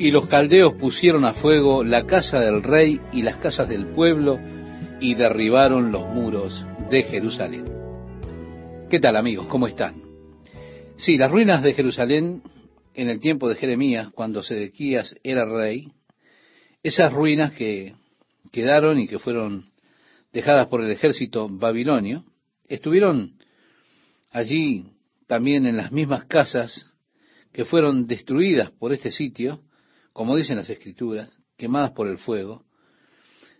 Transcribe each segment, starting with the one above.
Y los caldeos pusieron a fuego la casa del rey y las casas del pueblo y derribaron los muros de Jerusalén. ¿Qué tal amigos? ¿Cómo están? Sí, las ruinas de Jerusalén en el tiempo de Jeremías, cuando Sedequías era rey, esas ruinas que quedaron y que fueron dejadas por el ejército babilonio, estuvieron allí también en las mismas casas que fueron destruidas por este sitio, como dicen las escrituras, quemadas por el fuego,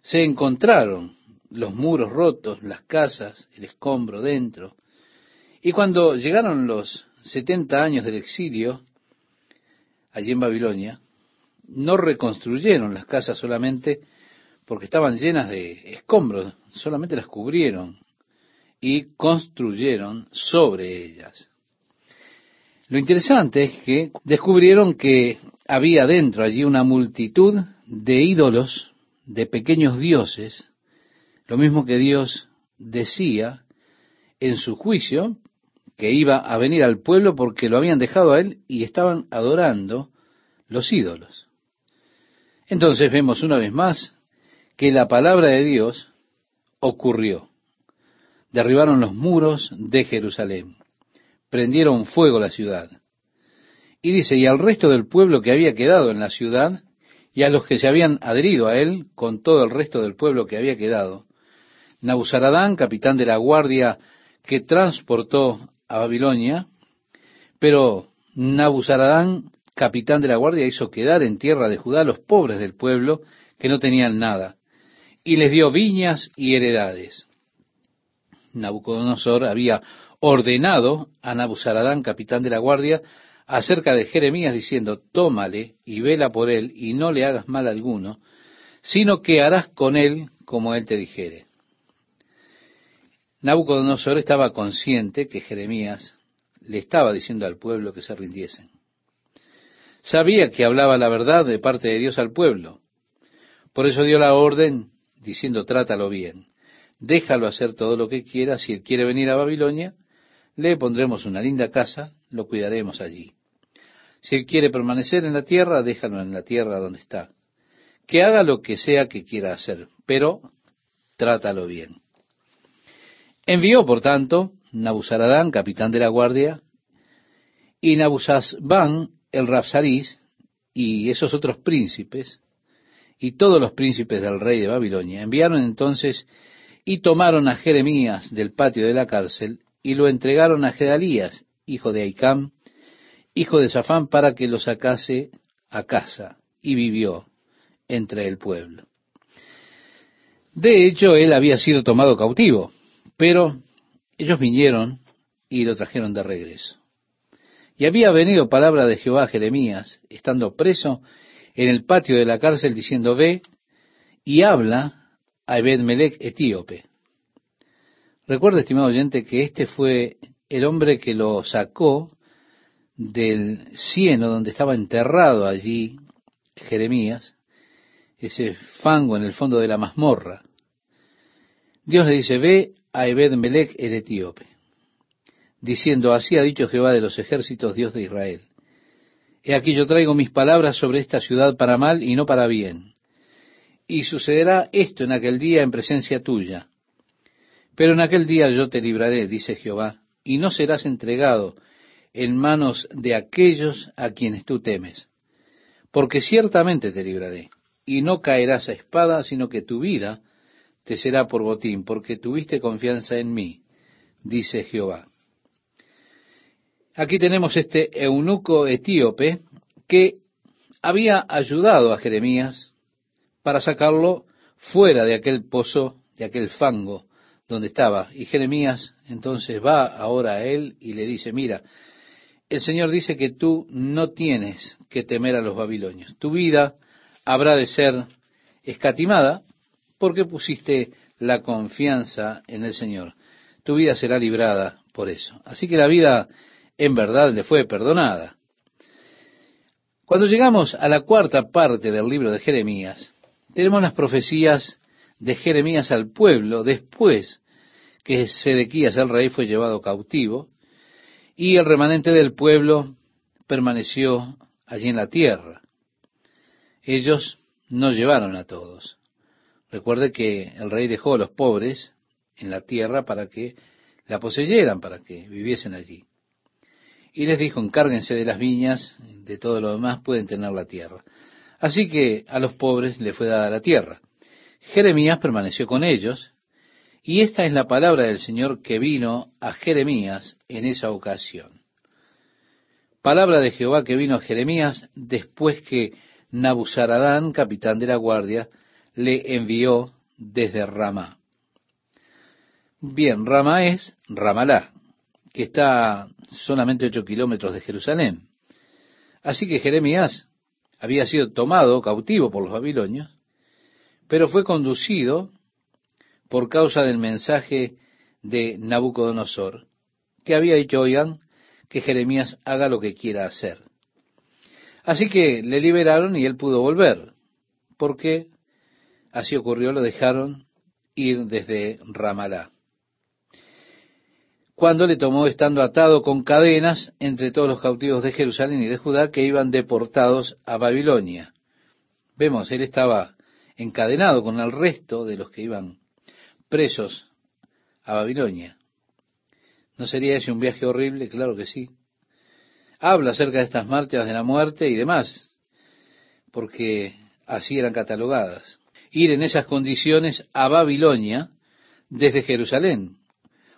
se encontraron los muros rotos, las casas, el escombro dentro. Y cuando llegaron los 70 años del exilio, allí en Babilonia, no reconstruyeron las casas solamente porque estaban llenas de escombros, solamente las cubrieron y construyeron sobre ellas. Lo interesante es que descubrieron que había dentro allí una multitud de ídolos, de pequeños dioses, lo mismo que Dios decía en su juicio que iba a venir al pueblo porque lo habían dejado a él y estaban adorando los ídolos. Entonces vemos una vez más que la palabra de Dios ocurrió. Derribaron los muros de Jerusalén prendieron fuego la ciudad. Y dice, y al resto del pueblo que había quedado en la ciudad, y a los que se habían adherido a él, con todo el resto del pueblo que había quedado, Nabuzaradán, capitán de la guardia que transportó a Babilonia, pero Nabuzaradán, capitán de la guardia, hizo quedar en tierra de Judá a los pobres del pueblo que no tenían nada, y les dio viñas y heredades. Nabucodonosor había ordenado a Nabuzaradán, capitán de la guardia, acerca de Jeremías, diciendo, tómale y vela por él, y no le hagas mal alguno, sino que harás con él como él te dijere. Nabucodonosor estaba consciente que Jeremías le estaba diciendo al pueblo que se rindiesen. Sabía que hablaba la verdad de parte de Dios al pueblo. Por eso dio la orden diciendo, trátalo bien. Déjalo hacer todo lo que quiera. Si él quiere venir a Babilonia, le pondremos una linda casa, lo cuidaremos allí. Si él quiere permanecer en la tierra, déjalo en la tierra donde está. Que haga lo que sea que quiera hacer, pero trátalo bien. Envió, por tanto, Nabuzaradán, capitán de la guardia, y Nabuzazbán, el Rapsarís, y esos otros príncipes, y todos los príncipes del rey de Babilonia, enviaron entonces y tomaron a Jeremías del patio de la cárcel y lo entregaron a Gedalías, hijo de Aicam, hijo de Safán, para que lo sacase a casa, y vivió entre el pueblo. De hecho, él había sido tomado cautivo, pero ellos vinieron y lo trajeron de regreso. Y había venido palabra de Jehová a Jeremías, estando preso en el patio de la cárcel, diciendo, ve y habla a Ebed-Melech etíope, Recuerda, estimado oyente, que este fue el hombre que lo sacó del cieno donde estaba enterrado allí Jeremías, ese fango en el fondo de la mazmorra. Dios le dice, ve a Ebed Melech el etíope, diciendo, así ha dicho Jehová de los ejércitos, Dios de Israel. He aquí yo traigo mis palabras sobre esta ciudad para mal y no para bien. Y sucederá esto en aquel día en presencia tuya pero en aquel día yo te libraré, dice Jehová, y no serás entregado en manos de aquellos a quienes tú temes, porque ciertamente te libraré, y no caerás a espada, sino que tu vida te será por botín, porque tuviste confianza en mí, dice Jehová. Aquí tenemos este eunuco etíope que había ayudado a Jeremías para sacarlo fuera de aquel pozo, de aquel fango donde estaba. Y Jeremías entonces va ahora a él y le dice, mira, el Señor dice que tú no tienes que temer a los babilonios. Tu vida habrá de ser escatimada porque pusiste la confianza en el Señor. Tu vida será librada por eso. Así que la vida en verdad le fue perdonada. Cuando llegamos a la cuarta parte del libro de Jeremías, tenemos las profecías de Jeremías al pueblo después que Sedequías el rey fue llevado cautivo y el remanente del pueblo permaneció allí en la tierra. ellos no llevaron a todos. Recuerde que el rey dejó a los pobres en la tierra para que la poseyeran, para que viviesen allí. Y les dijo, encárguense de las viñas, de todo lo demás pueden tener la tierra. Así que a los pobres le fue dada la tierra. Jeremías permaneció con ellos, y esta es la palabra del Señor que vino a Jeremías en esa ocasión. Palabra de Jehová que vino a Jeremías después que Nabuzaradán, capitán de la guardia, le envió desde Ramá. Bien, Ramá es Ramalá, que está solamente ocho kilómetros de Jerusalén. Así que Jeremías había sido tomado cautivo por los babilonios, pero fue conducido por causa del mensaje de Nabucodonosor, que había dicho, oigan, que Jeremías haga lo que quiera hacer. Así que le liberaron y él pudo volver, porque así ocurrió, lo dejaron ir desde Ramalá. Cuando le tomó estando atado con cadenas entre todos los cautivos de Jerusalén y de Judá que iban deportados a Babilonia. Vemos, él estaba encadenado con el resto de los que iban presos a Babilonia. ¿No sería ese un viaje horrible? Claro que sí. Habla acerca de estas marchas de la muerte y demás, porque así eran catalogadas. Ir en esas condiciones a Babilonia desde Jerusalén,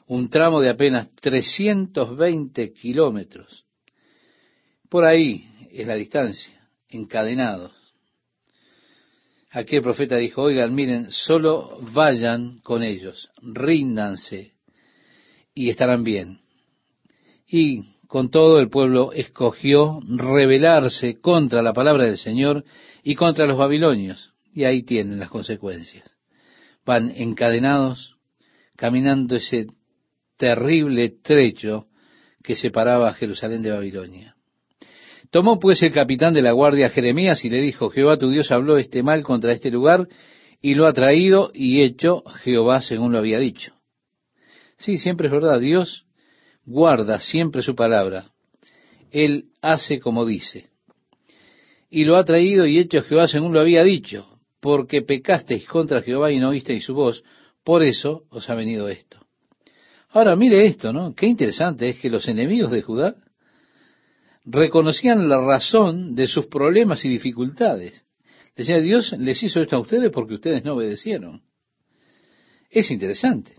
un tramo de apenas 320 kilómetros. Por ahí es la distancia, encadenados. Aquel profeta dijo, oigan, miren, solo vayan con ellos, ríndanse y estarán bien. Y con todo el pueblo escogió rebelarse contra la palabra del Señor y contra los babilonios. Y ahí tienen las consecuencias. Van encadenados, caminando ese terrible trecho que separaba Jerusalén de Babilonia. Tomó pues el capitán de la guardia Jeremías y le dijo, Jehová tu Dios habló este mal contra este lugar y lo ha traído y hecho Jehová según lo había dicho. Sí, siempre es verdad, Dios guarda siempre su palabra. Él hace como dice. Y lo ha traído y hecho Jehová según lo había dicho, porque pecasteis contra Jehová y no oísteis su voz, por eso os ha venido esto. Ahora mire esto, ¿no? Qué interesante es que los enemigos de Judá reconocían la razón de sus problemas y dificultades. Decía, Dios les hizo esto a ustedes porque ustedes no obedecieron. Es interesante.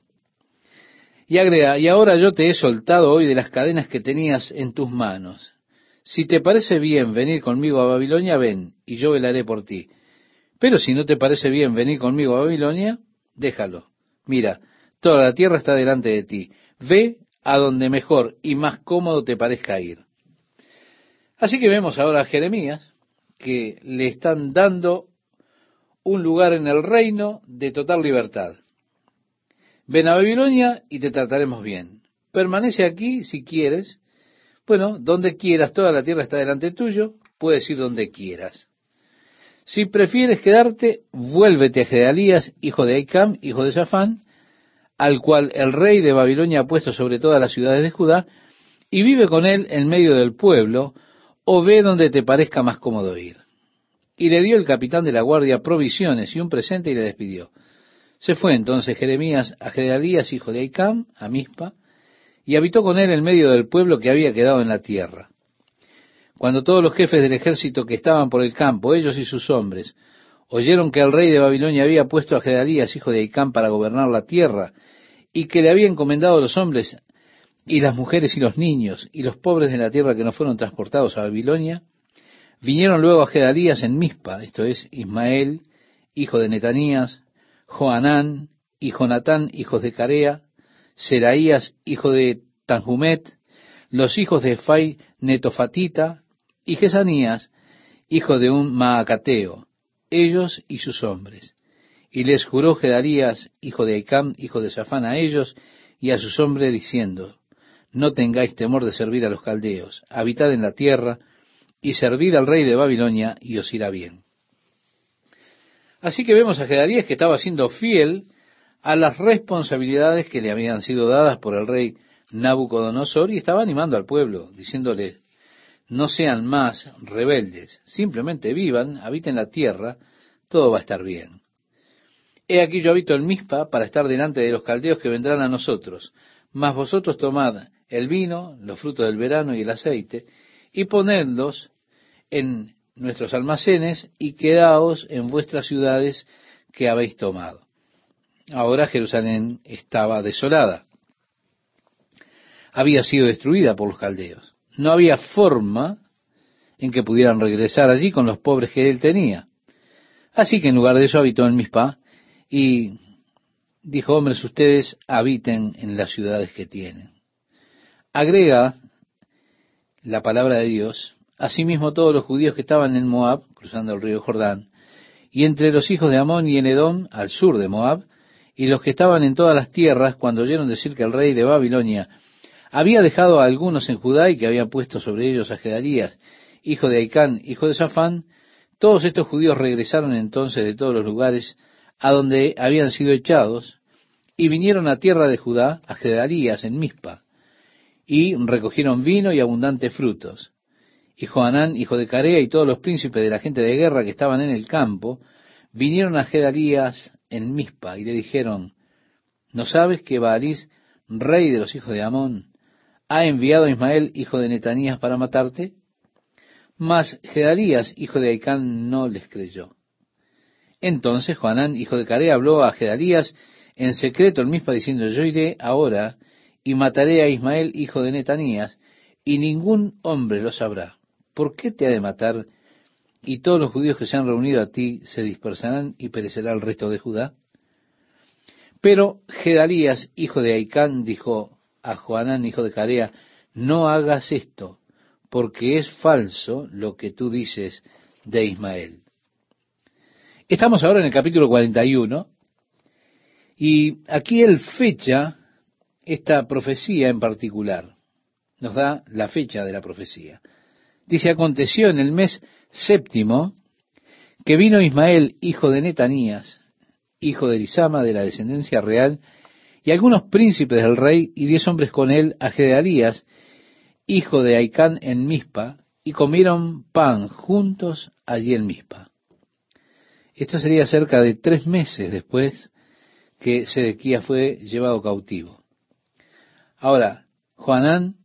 Y agrega, y ahora yo te he soltado hoy de las cadenas que tenías en tus manos. Si te parece bien venir conmigo a Babilonia, ven, y yo velaré por ti. Pero si no te parece bien venir conmigo a Babilonia, déjalo. Mira, toda la tierra está delante de ti. Ve a donde mejor y más cómodo te parezca ir. Así que vemos ahora a Jeremías que le están dando un lugar en el reino de total libertad. Ven a Babilonia y te trataremos bien. Permanece aquí si quieres. Bueno, donde quieras, toda la tierra está delante tuyo, puedes ir donde quieras. Si prefieres quedarte, vuélvete a Gedalías, hijo de Aicam, hijo de Safán, al cual el rey de Babilonia ha puesto sobre todas las ciudades de Judá, y vive con él en medio del pueblo, o ve donde te parezca más cómodo ir. Y le dio el capitán de la guardia provisiones y un presente y le despidió. Se fue entonces Jeremías a Gedalías, hijo de Aicam, a Mispa, y habitó con él en medio del pueblo que había quedado en la tierra. Cuando todos los jefes del ejército que estaban por el campo, ellos y sus hombres, oyeron que el rey de Babilonia había puesto a Gedalías, hijo de Aicam, para gobernar la tierra, y que le había encomendado a los hombres y las mujeres y los niños y los pobres de la tierra que no fueron transportados a Babilonia, vinieron luego a Gedalías en Mispa, esto es Ismael, hijo de Netanías, Joanán y Jonatán, hijos de Carea, Seraías, hijo de Tanjumet, los hijos de Fai Netofatita, y Jesanías, hijo de un Maacateo, ellos y sus hombres. Y les juró Gedalías, hijo de Aicam, hijo de Safán, a ellos y a sus hombres, diciendo, no tengáis temor de servir a los caldeos, habitad en la tierra y servid al rey de Babilonia y os irá bien. Así que vemos a Gedalías que estaba siendo fiel a las responsabilidades que le habían sido dadas por el rey Nabucodonosor y estaba animando al pueblo, diciéndole, no sean más rebeldes, simplemente vivan, habiten la tierra, todo va a estar bien. He aquí yo habito en Mispa para estar delante de los caldeos que vendrán a nosotros, mas vosotros tomad el vino, los frutos del verano y el aceite, y ponedlos en nuestros almacenes y quedaos en vuestras ciudades que habéis tomado. Ahora Jerusalén estaba desolada. Había sido destruida por los caldeos. No había forma en que pudieran regresar allí con los pobres que él tenía. Así que en lugar de eso habitó en Mispa y dijo, hombres, ustedes habiten en las ciudades que tienen. Agrega la palabra de Dios, asimismo todos los judíos que estaban en Moab, cruzando el río Jordán, y entre los hijos de Amón y en Edom, al sur de Moab, y los que estaban en todas las tierras, cuando oyeron decir que el rey de Babilonia había dejado a algunos en Judá y que habían puesto sobre ellos a Gedarías, hijo de Aicán, hijo de Safán, todos estos judíos regresaron entonces de todos los lugares a donde habían sido echados, y vinieron a tierra de Judá, a Gedarías en Mizpa, y recogieron vino y abundantes frutos. Y Joanán, hijo de Carea, y todos los príncipes de la gente de guerra que estaban en el campo, vinieron a Gedarías en Mizpa, y le dijeron, ¿no sabes que Baalís, rey de los hijos de Amón, ha enviado a Ismael, hijo de Netanías, para matarte? Mas Gedarías, hijo de Aicán, no les creyó. Entonces Joanán, hijo de Carea, habló a Gedarías en secreto en Mizpa, diciendo, yo iré ahora y mataré a Ismael, hijo de Netanías, y ningún hombre lo sabrá. ¿Por qué te ha de matar? Y todos los judíos que se han reunido a ti se dispersarán y perecerá el resto de Judá. Pero Gedarías, hijo de Aicán, dijo a Joanán, hijo de Carea, no hagas esto, porque es falso lo que tú dices de Ismael. Estamos ahora en el capítulo 41 y aquí él fecha esta profecía en particular. Nos da la fecha de la profecía. Dice, aconteció en el mes séptimo que vino Ismael, hijo de Netanías, hijo de Elisama, de la descendencia real, y algunos príncipes del rey, y diez hombres con él, a Gedarías, hijo de Aicán, en Mispa, y comieron pan juntos allí en Mispa. Esto sería cerca de tres meses después que Sedequías fue llevado cautivo. Ahora, Juanán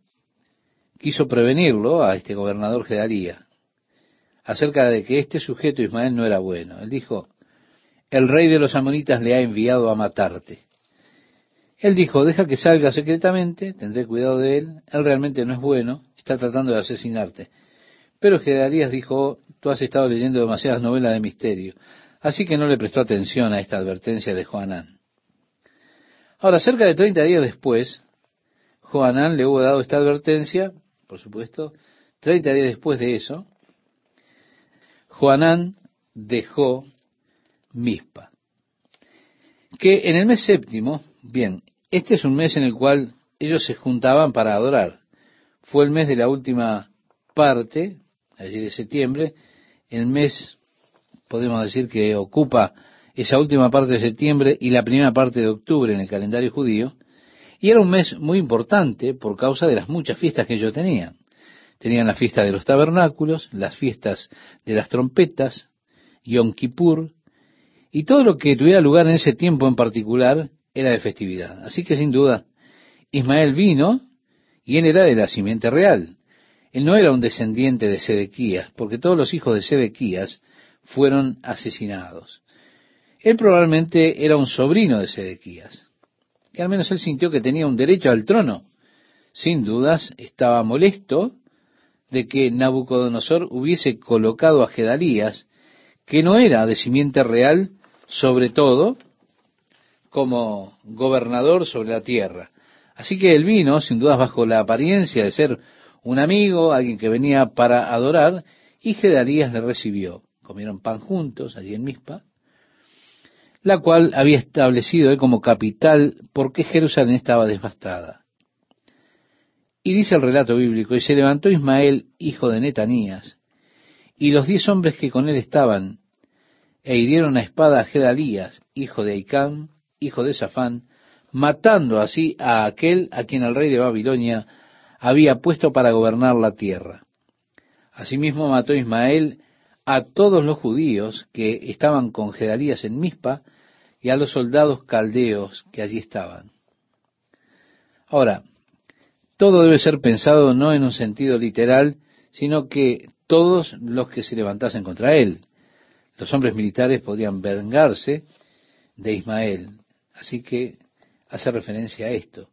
quiso prevenirlo a este gobernador Gedarías acerca de que este sujeto Ismael no era bueno. Él dijo, el rey de los amonitas le ha enviado a matarte. Él dijo, deja que salga secretamente, tendré cuidado de él, él realmente no es bueno, está tratando de asesinarte. Pero Gedarías dijo, tú has estado leyendo demasiadas novelas de misterio, así que no le prestó atención a esta advertencia de Joanán. Ahora, cerca de treinta días después, Joanán le hubo dado esta advertencia, por supuesto, treinta días después de eso, Joanán dejó Mispa. Que en el mes séptimo, bien, este es un mes en el cual ellos se juntaban para adorar. Fue el mes de la última parte, allí de septiembre, el mes, podemos decir que ocupa esa última parte de septiembre y la primera parte de octubre en el calendario judío, y era un mes muy importante por causa de las muchas fiestas que ellos tenían. Tenían la fiesta de los tabernáculos, las fiestas de las trompetas, Yom Kippur, y todo lo que tuviera lugar en ese tiempo en particular era de festividad. Así que sin duda, Ismael vino y él era de la simiente real. Él no era un descendiente de Sedequías, porque todos los hijos de Sedequías fueron asesinados. Él probablemente era un sobrino de Sedequías que al menos él sintió que tenía un derecho al trono. Sin dudas, estaba molesto de que Nabucodonosor hubiese colocado a Gedalías, que no era de simiente real, sobre todo, como gobernador sobre la tierra. Así que él vino, sin dudas, bajo la apariencia de ser un amigo, alguien que venía para adorar, y Gedalías le recibió. Comieron pan juntos allí en Mispa, la cual había establecido él como capital porque Jerusalén estaba devastada. Y dice el relato bíblico, y se levantó Ismael, hijo de Netanías, y los diez hombres que con él estaban, e hirieron a espada a Gedalías, hijo de Aicán, hijo de Safán, matando así a aquel a quien el rey de Babilonia había puesto para gobernar la tierra. Asimismo mató Ismael a todos los judíos que estaban con Gedalías en Mispa y a los soldados caldeos que allí estaban. Ahora, todo debe ser pensado no en un sentido literal, sino que todos los que se levantasen contra él. Los hombres militares podían vengarse de Ismael. Así que hace referencia a esto.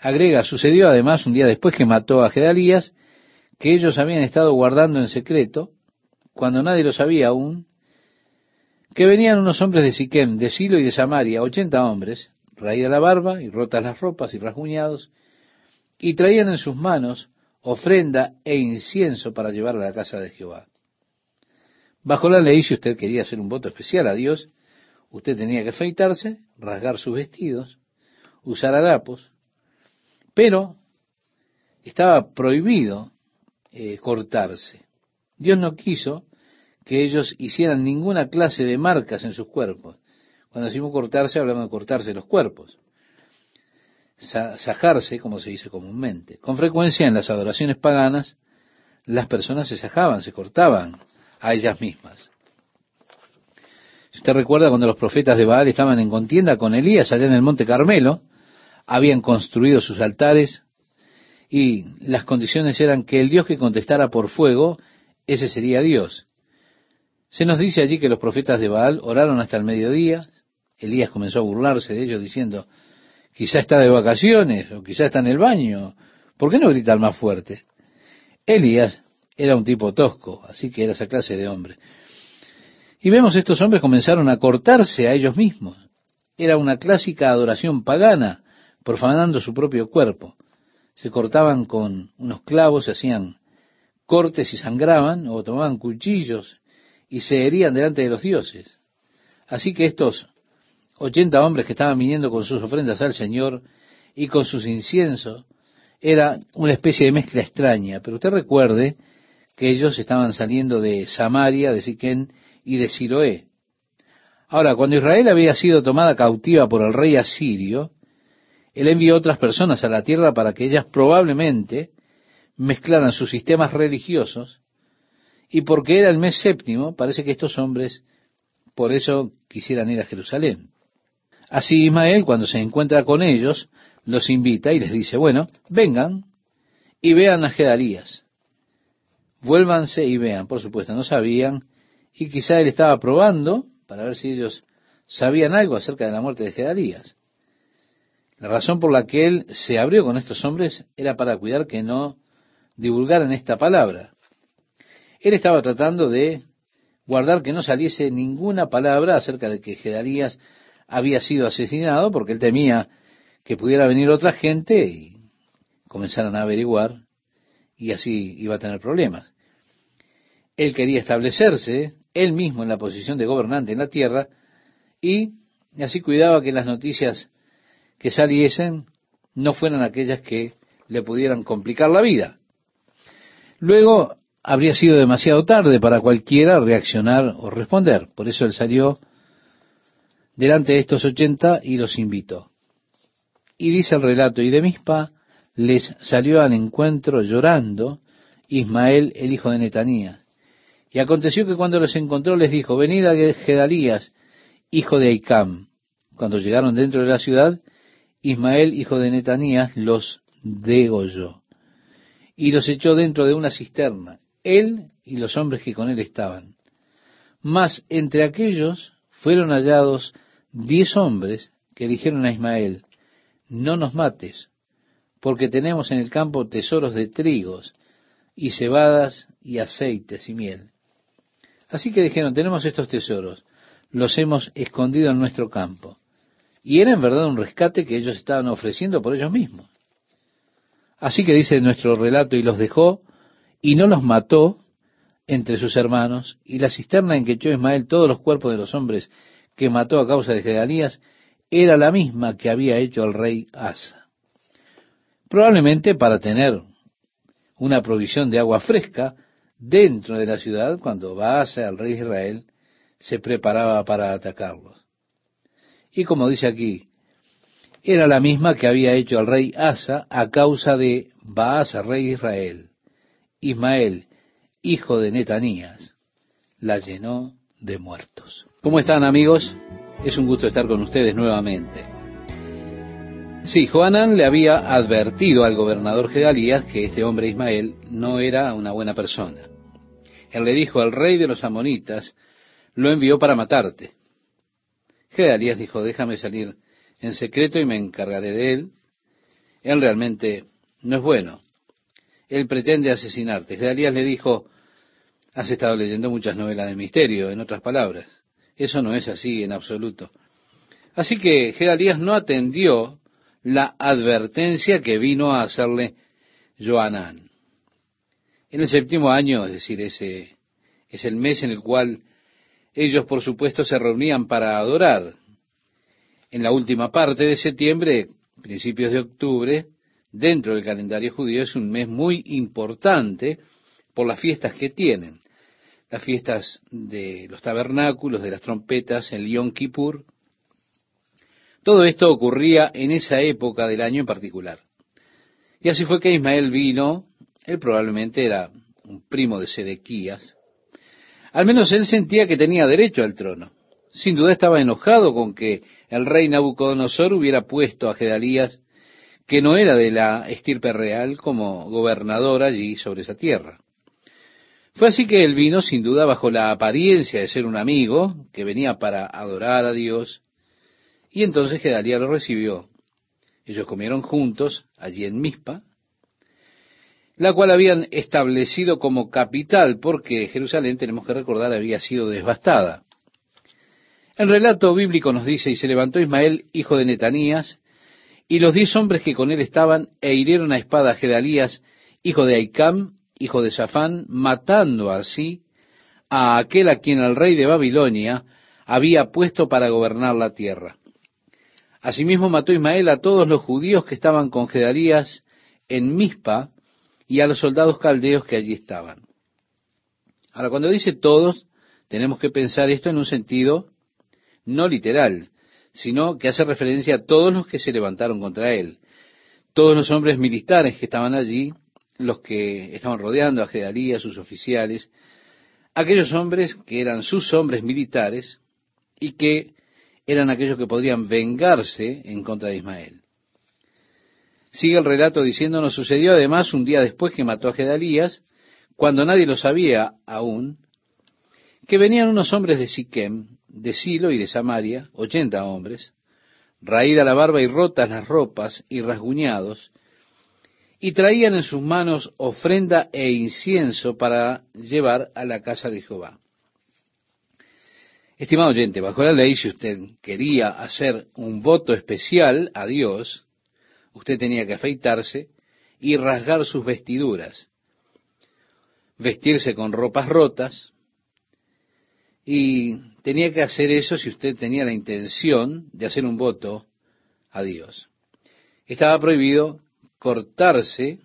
Agrega, sucedió además un día después que mató a Gedalías, que ellos habían estado guardando en secreto, cuando nadie lo sabía aún, que venían unos hombres de Siquem, de Silo y de Samaria, ochenta hombres, raída la barba y rotas las ropas y rasguñados, y traían en sus manos ofrenda e incienso para llevar a la casa de Jehová. Bajo la ley, si usted quería hacer un voto especial a Dios, usted tenía que afeitarse, rasgar sus vestidos, usar harapos, pero estaba prohibido eh, cortarse. Dios no quiso que ellos hicieran ninguna clase de marcas en sus cuerpos. Cuando decimos cortarse, hablamos de cortarse los cuerpos. Sajarse, como se dice comúnmente. Con frecuencia en las adoraciones paganas, las personas se sajaban, se cortaban a ellas mismas. Si usted recuerda cuando los profetas de Baal estaban en contienda con Elías allá en el monte Carmelo, habían construido sus altares y las condiciones eran que el Dios que contestara por fuego, ese sería Dios. Se nos dice allí que los profetas de Baal oraron hasta el mediodía, Elías comenzó a burlarse de ellos diciendo, quizá está de vacaciones o quizá está en el baño, ¿por qué no gritan más fuerte? Elías era un tipo tosco, así que era esa clase de hombre. Y vemos estos hombres comenzaron a cortarse a ellos mismos. Era una clásica adoración pagana, profanando su propio cuerpo. Se cortaban con unos clavos, se hacían cortes y sangraban, o tomaban cuchillos y se herían delante de los dioses. Así que estos ochenta hombres que estaban viniendo con sus ofrendas al Señor y con sus inciensos, era una especie de mezcla extraña. Pero usted recuerde que ellos estaban saliendo de Samaria, de Siquén y de Siloé. Ahora, cuando Israel había sido tomada cautiva por el rey asirio, él envió otras personas a la tierra para que ellas probablemente mezclaran sus sistemas religiosos, y porque era el mes séptimo, parece que estos hombres por eso quisieran ir a Jerusalén. Así Ismael, cuando se encuentra con ellos, los invita y les dice, bueno, vengan y vean a Gedalías. Vuélvanse y vean. Por supuesto, no sabían y quizá él estaba probando para ver si ellos sabían algo acerca de la muerte de Gedalías. La razón por la que él se abrió con estos hombres era para cuidar que no divulgaran esta palabra. Él estaba tratando de guardar que no saliese ninguna palabra acerca de que Gedalías había sido asesinado, porque él temía que pudiera venir otra gente y comenzaran a averiguar, y así iba a tener problemas. Él quería establecerse él mismo en la posición de gobernante en la tierra y así cuidaba que las noticias que saliesen no fueran aquellas que le pudieran complicar la vida. Luego habría sido demasiado tarde para cualquiera reaccionar o responder. Por eso él salió delante de estos ochenta y los invitó. Y dice el relato, y de Mispa les salió al encuentro llorando Ismael, el hijo de Netanías, y aconteció que cuando los encontró les dijo, venid a Gedalías, hijo de Aicam. Cuando llegaron dentro de la ciudad, Ismael, hijo de Netanías, los degolló y los echó dentro de una cisterna, él y los hombres que con él estaban. Mas entre aquellos fueron hallados diez hombres que dijeron a Ismael, no nos mates, porque tenemos en el campo tesoros de trigos y cebadas y aceites y miel. Así que dijeron, tenemos estos tesoros, los hemos escondido en nuestro campo. Y era en verdad un rescate que ellos estaban ofreciendo por ellos mismos. Así que dice nuestro relato, y los dejó, y no los mató entre sus hermanos, y la cisterna en que echó Ismael todos los cuerpos de los hombres que mató a causa de Gedalías, era la misma que había hecho el rey Asa. Probablemente para tener una provisión de agua fresca dentro de la ciudad cuando Baasa, el rey de Israel, se preparaba para atacarlos. Y como dice aquí, era la misma que había hecho el rey Asa a causa de Baasa, rey de Israel. Ismael, hijo de Netanías, la llenó de muertos. ¿Cómo están amigos? Es un gusto estar con ustedes nuevamente. Sí, Joanán le había advertido al gobernador Gedalías que este hombre Ismael no era una buena persona. Él le dijo, al rey de los amonitas lo envió para matarte. Gedalías dijo, déjame salir en secreto y me encargaré de él. Él realmente no es bueno. Él pretende asesinarte. Gedalías le dijo, has estado leyendo muchas novelas de misterio, en otras palabras. Eso no es así en absoluto. Así que Gedalías no atendió la advertencia que vino a hacerle Joanán. En el séptimo año, es decir, ese es el mes en el cual ellos, por supuesto, se reunían para adorar. En la última parte de septiembre, principios de octubre, dentro del calendario judío, es un mes muy importante por las fiestas que tienen. Las fiestas de los tabernáculos, de las trompetas, el Yom Kippur. Todo esto ocurría en esa época del año en particular. Y así fue que Ismael vino, él probablemente era un primo de Sedequías, al menos él sentía que tenía derecho al trono. Sin duda estaba enojado con que el rey Nabucodonosor hubiera puesto a Gedalías, que no era de la estirpe real, como gobernador allí sobre esa tierra. Fue así que él vino sin duda bajo la apariencia de ser un amigo, que venía para adorar a Dios, y entonces Gedalías lo recibió. Ellos comieron juntos allí en Mispa, la cual habían establecido como capital, porque Jerusalén, tenemos que recordar, había sido devastada. El relato bíblico nos dice, y se levantó Ismael, hijo de Netanías, y los diez hombres que con él estaban, e hirieron a espada a Gedalías, hijo de Aicam, hijo de Safán, matando así a aquel a quien el rey de Babilonia había puesto para gobernar la tierra. Asimismo mató Ismael a todos los judíos que estaban con Gedalías en Mispa, y a los soldados caldeos que allí estaban. Ahora, cuando dice todos, tenemos que pensar esto en un sentido no literal, sino que hace referencia a todos los que se levantaron contra él. Todos los hombres militares que estaban allí, los que estaban rodeando a Gedalías, sus oficiales, aquellos hombres que eran sus hombres militares y que eran aquellos que podrían vengarse en contra de Ismael. Sigue el relato diciéndonos, sucedió además un día después que mató a Gedalías, cuando nadie lo sabía aún, que venían unos hombres de Siquem, de Silo y de Samaria, ochenta hombres, raída la barba y rotas las ropas y rasguñados, y traían en sus manos ofrenda e incienso para llevar a la casa de Jehová. Estimado oyente, bajo la ley, si usted quería hacer un voto especial a Dios, usted tenía que afeitarse y rasgar sus vestiduras, vestirse con ropas rotas, y tenía que hacer eso si usted tenía la intención de hacer un voto a Dios. Estaba prohibido cortarse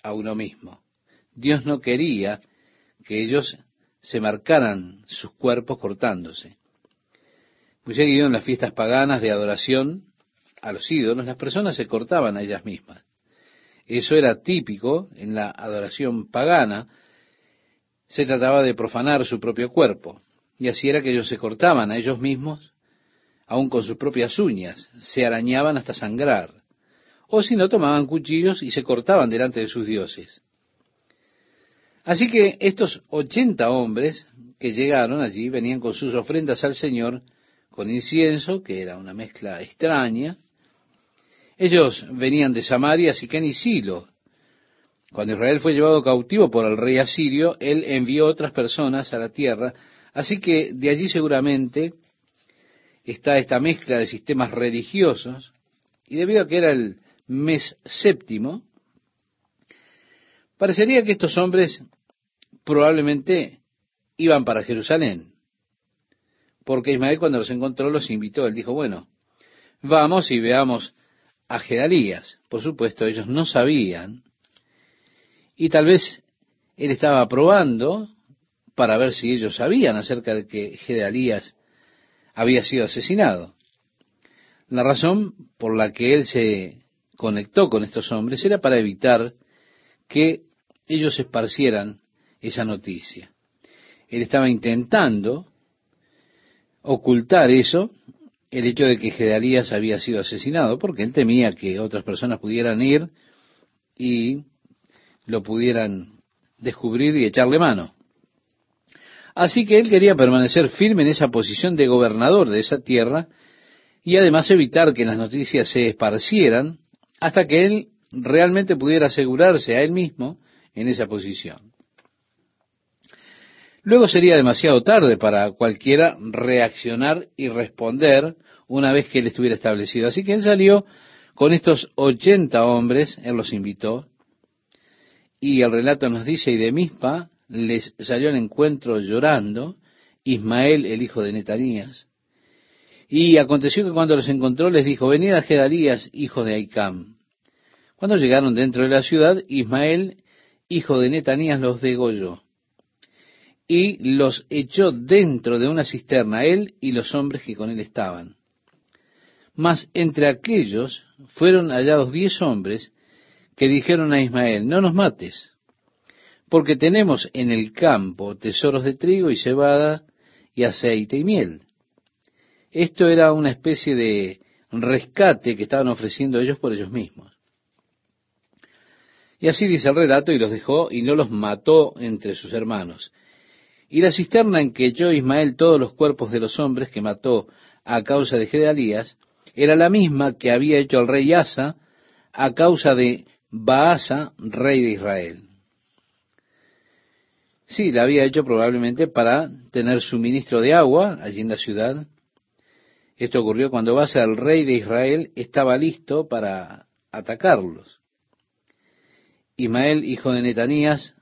a uno mismo. Dios no quería que ellos se marcaran sus cuerpos cortándose. Muy seguido en las fiestas paganas de adoración a los ídolos, las personas se cortaban a ellas mismas. Eso era típico en la adoración pagana. Se trataba de profanar su propio cuerpo. Y así era que ellos se cortaban a ellos mismos, aun con sus propias uñas, se arañaban hasta sangrar. O si no, tomaban cuchillos y se cortaban delante de sus dioses. Así que estos ochenta hombres que llegaron allí venían con sus ofrendas al Señor, con incienso, que era una mezcla extraña, ellos venían de Samaria, Siquén y Silo. Cuando Israel fue llevado cautivo por el rey asirio, él envió otras personas a la tierra, así que de allí seguramente está esta mezcla de sistemas religiosos, y debido a que era el mes séptimo, parecería que estos hombres probablemente iban para Jerusalén, porque Ismael cuando los encontró los invitó, él dijo, bueno, vamos y veamos a Gedalías. Por supuesto, ellos no sabían. Y tal vez él estaba probando para ver si ellos sabían acerca de que Gedalías había sido asesinado. La razón por la que él se conectó con estos hombres era para evitar que ellos esparcieran esa noticia. Él estaba intentando ocultar eso, el hecho de que Gedalías había sido asesinado, porque él temía que otras personas pudieran ir y lo pudieran descubrir y echarle mano. Así que él quería permanecer firme en esa posición de gobernador de esa tierra y además evitar que las noticias se esparcieran hasta que él realmente pudiera asegurarse a él mismo en esa posición. Luego sería demasiado tarde para cualquiera reaccionar y responder una vez que él estuviera establecido. Así que él salió con estos ochenta hombres, él los invitó, y el relato nos dice, y de Mispa les salió al encuentro llorando Ismael, el hijo de Netanías. Y aconteció que cuando los encontró les dijo, venid a Gedalías, hijo de Aicam. Cuando llegaron dentro de la ciudad, Ismael, hijo de Netanías, los degolló y los echó dentro de una cisterna, él y los hombres que con él estaban. Mas entre aquellos fueron hallados diez hombres que dijeron a Ismael, no nos mates, porque tenemos en el campo tesoros de trigo y cebada y aceite y miel. Esto era una especie de rescate que estaban ofreciendo ellos por ellos mismos. Y así dice el relato, y los dejó y no los mató entre sus hermanos. Y la cisterna en que echó Ismael todos los cuerpos de los hombres que mató a causa de Gedalías, era la misma que había hecho el rey Asa a causa de Baasa, rey de Israel. Sí, la había hecho probablemente para tener suministro de agua allí en la ciudad. Esto ocurrió cuando Baasa, el rey de Israel, estaba listo para atacarlos. Ismael, hijo de Netanías,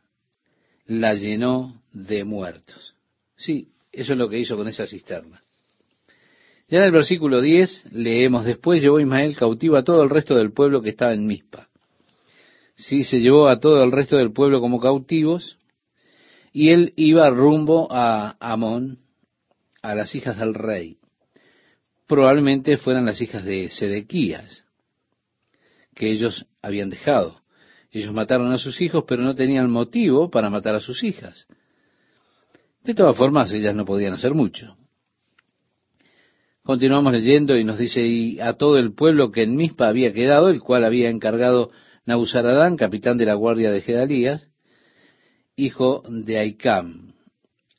la llenó de muertos. Sí, eso es lo que hizo con esa cisterna. Ya en el versículo 10 leemos, después llevó Ismael cautivo a todo el resto del pueblo que estaba en Mizpa. Sí, se llevó a todo el resto del pueblo como cautivos, y él iba rumbo a Amón, a las hijas del rey. Probablemente fueran las hijas de Sedequías, que ellos habían dejado. Ellos mataron a sus hijos, pero no tenían motivo para matar a sus hijas. De todas formas, ellas no podían hacer mucho. Continuamos leyendo y nos dice, y a todo el pueblo que en Mispa había quedado, el cual había encargado Nabuzaradán, capitán de la guardia de Gedalías, hijo de Aicam.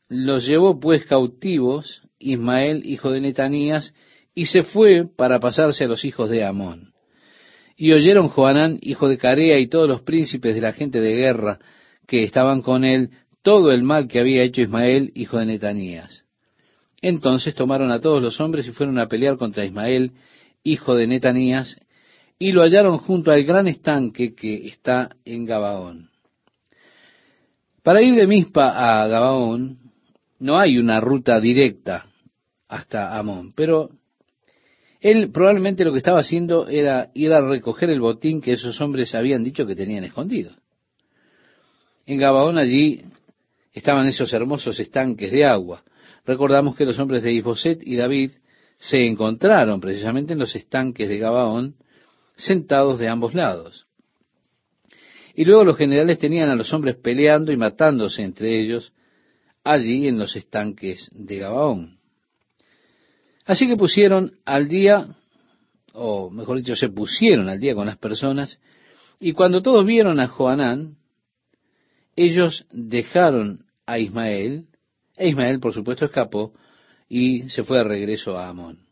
Los llevó pues cautivos Ismael, hijo de Netanías, y se fue para pasarse a los hijos de Amón. Y oyeron Joanán, hijo de Carea, y todos los príncipes de la gente de guerra que estaban con él, todo el mal que había hecho Ismael, hijo de Netanías. Entonces tomaron a todos los hombres y fueron a pelear contra Ismael, hijo de Netanías, y lo hallaron junto al gran estanque que está en Gabaón. Para ir de Mispa a Gabaón no hay una ruta directa hasta Amón, pero él probablemente lo que estaba haciendo era ir a recoger el botín que esos hombres habían dicho que tenían escondido. En Gabaón allí estaban esos hermosos estanques de agua. Recordamos que los hombres de Isboset y David se encontraron precisamente en los estanques de Gabaón, sentados de ambos lados. Y luego los generales tenían a los hombres peleando y matándose entre ellos allí en los estanques de Gabaón. Así que pusieron al día, o mejor dicho, se pusieron al día con las personas, y cuando todos vieron a Joanán, ellos dejaron a Ismael, e Ismael por supuesto escapó y se fue de regreso a Amón.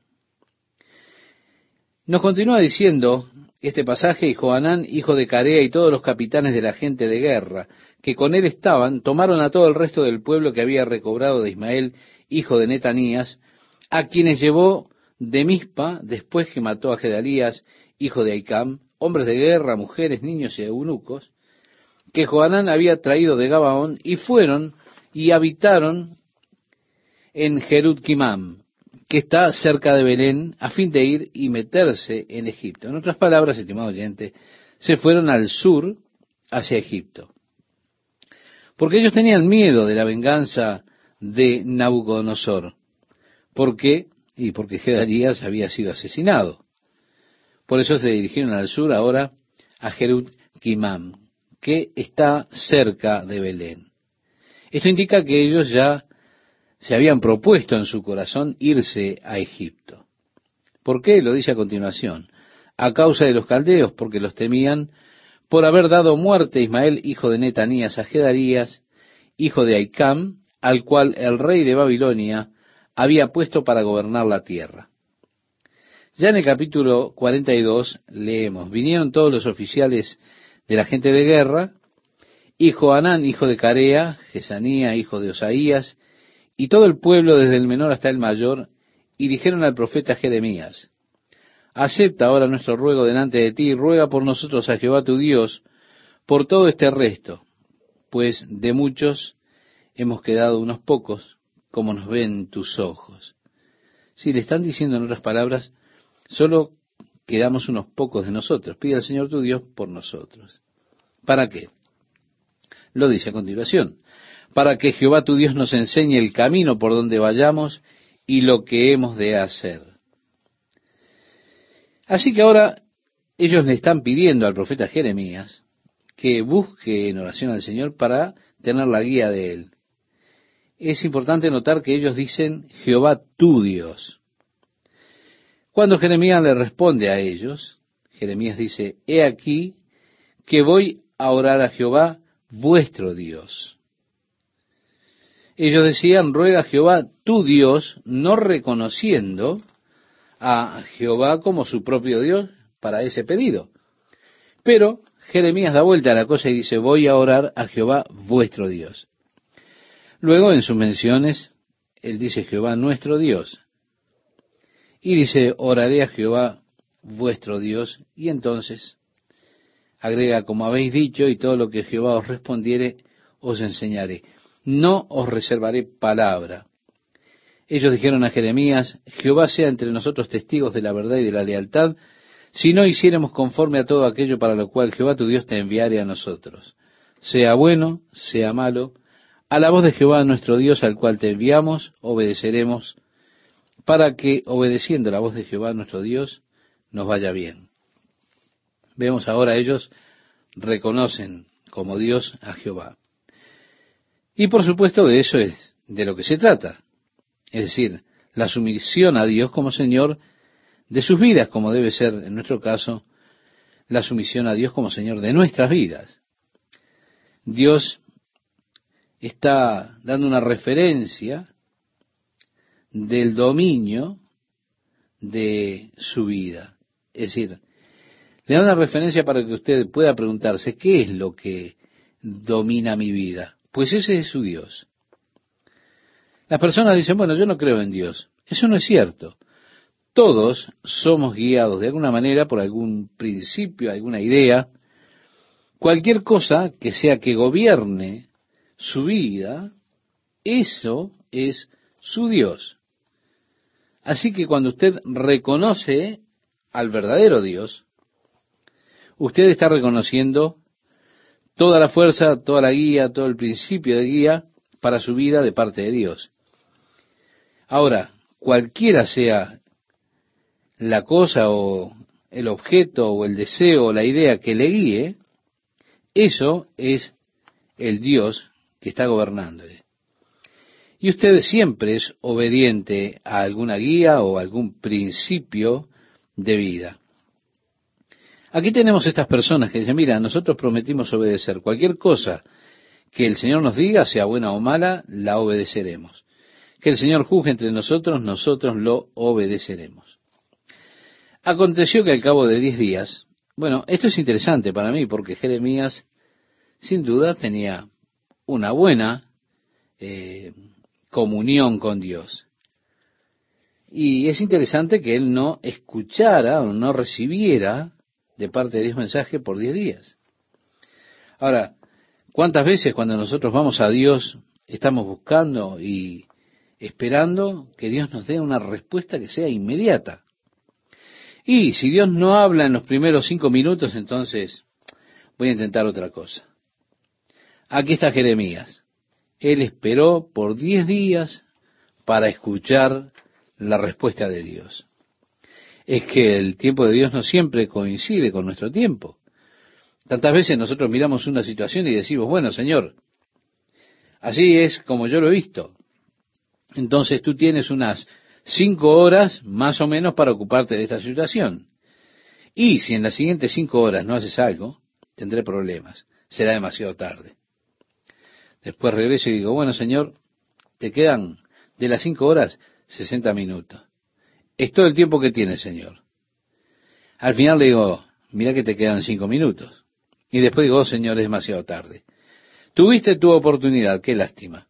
Nos continúa diciendo este pasaje, y Joanán, hijo de Carea, y todos los capitanes de la gente de guerra, que con él estaban, tomaron a todo el resto del pueblo que había recobrado de Ismael, hijo de Netanías, a quienes llevó de Mispa, después que mató a Gedalías, hijo de Aicam, hombres de guerra, mujeres, niños y eunucos, que Joanán había traído de Gabaón, y fueron y habitaron en Jerut Kimam, que está cerca de Belén, a fin de ir y meterse en Egipto. En otras palabras, estimado oyente, se fueron al sur hacia Egipto. Porque ellos tenían miedo de la venganza de Nabucodonosor. ¿Por qué? Y porque Gedalías había sido asesinado. Por eso se dirigieron al sur ahora a Jerut Kimam, que está cerca de Belén. Esto indica que ellos ya se habían propuesto en su corazón irse a Egipto. ¿Por qué? Lo dice a continuación. A causa de los caldeos, porque los temían, por haber dado muerte a Ismael, hijo de Netanías, a Gedarías, hijo de Aicam, al cual el rey de Babilonia había puesto para gobernar la tierra. Ya en el capítulo 42 leemos, vinieron todos los oficiales de la gente de guerra, y Joanán, hijo de Carea, Jesanía, hijo de Osaías, y todo el pueblo, desde el menor hasta el mayor, y dijeron al profeta Jeremías, acepta ahora nuestro ruego delante de ti, y ruega por nosotros a Jehová tu Dios, por todo este resto, pues de muchos hemos quedado unos pocos, como nos ven tus ojos. Si le están diciendo en otras palabras, solo quedamos unos pocos de nosotros. Pide al Señor tu Dios por nosotros. ¿Para qué? Lo dice a continuación. Para que Jehová tu Dios nos enseñe el camino por donde vayamos y lo que hemos de hacer. Así que ahora ellos le están pidiendo al profeta Jeremías que busque en oración al Señor para tener la guía de él es importante notar que ellos dicen Jehová tu Dios. Cuando Jeremías le responde a ellos, Jeremías dice, he aquí que voy a orar a Jehová vuestro Dios. Ellos decían, ruega Jehová tu Dios, no reconociendo a Jehová como su propio Dios para ese pedido. Pero Jeremías da vuelta a la cosa y dice, voy a orar a Jehová vuestro Dios. Luego, en sus menciones, él dice Jehová nuestro Dios. Y dice, oraré a Jehová vuestro Dios. Y entonces agrega, como habéis dicho, y todo lo que Jehová os respondiere, os enseñaré. No os reservaré palabra. Ellos dijeron a Jeremías, Jehová sea entre nosotros testigos de la verdad y de la lealtad, si no hiciéramos conforme a todo aquello para lo cual Jehová tu Dios te enviare a nosotros. Sea bueno, sea malo, a la voz de Jehová nuestro Dios, al cual te enviamos, obedeceremos, para que, obedeciendo la voz de Jehová nuestro Dios, nos vaya bien. Vemos ahora ellos reconocen como Dios a Jehová. Y por supuesto de eso es de lo que se trata. Es decir, la sumisión a Dios como Señor de sus vidas, como debe ser en nuestro caso la sumisión a Dios como Señor de nuestras vidas. Dios está dando una referencia del dominio de su vida. Es decir, le da una referencia para que usted pueda preguntarse, ¿qué es lo que domina mi vida? Pues ese es su Dios. Las personas dicen, bueno, yo no creo en Dios. Eso no es cierto. Todos somos guiados de alguna manera por algún principio, alguna idea, cualquier cosa que sea que gobierne su vida, eso es su Dios. Así que cuando usted reconoce al verdadero Dios, usted está reconociendo toda la fuerza, toda la guía, todo el principio de guía para su vida de parte de Dios. Ahora, cualquiera sea la cosa o el objeto o el deseo o la idea que le guíe, eso es el Dios que está gobernando. Y usted siempre es obediente a alguna guía o algún principio de vida. Aquí tenemos estas personas que dicen, mira, nosotros prometimos obedecer cualquier cosa que el Señor nos diga, sea buena o mala, la obedeceremos. Que el Señor juzgue entre nosotros, nosotros lo obedeceremos. Aconteció que al cabo de diez días, bueno, esto es interesante para mí porque Jeremías sin duda tenía una buena eh, comunión con Dios. Y es interesante que él no escuchara o no recibiera de parte de Dios mensaje por diez días. Ahora, ¿cuántas veces cuando nosotros vamos a Dios estamos buscando y esperando que Dios nos dé una respuesta que sea inmediata? Y si Dios no habla en los primeros cinco minutos, entonces voy a intentar otra cosa. Aquí está Jeremías. Él esperó por diez días para escuchar la respuesta de Dios. Es que el tiempo de Dios no siempre coincide con nuestro tiempo. Tantas veces nosotros miramos una situación y decimos, bueno, Señor, Así es como yo lo he visto. Entonces tú tienes unas cinco horas más o menos para ocuparte de esta situación. Y si en las siguientes cinco horas no haces algo, tendré problemas. Será demasiado tarde. Después regreso y digo, bueno, Señor, te quedan de las cinco horas sesenta minutos. Es todo el tiempo que tienes, Señor. Al final le digo, mira que te quedan cinco minutos. Y después digo, oh, Señor, es demasiado tarde. Tuviste tu oportunidad, qué lástima.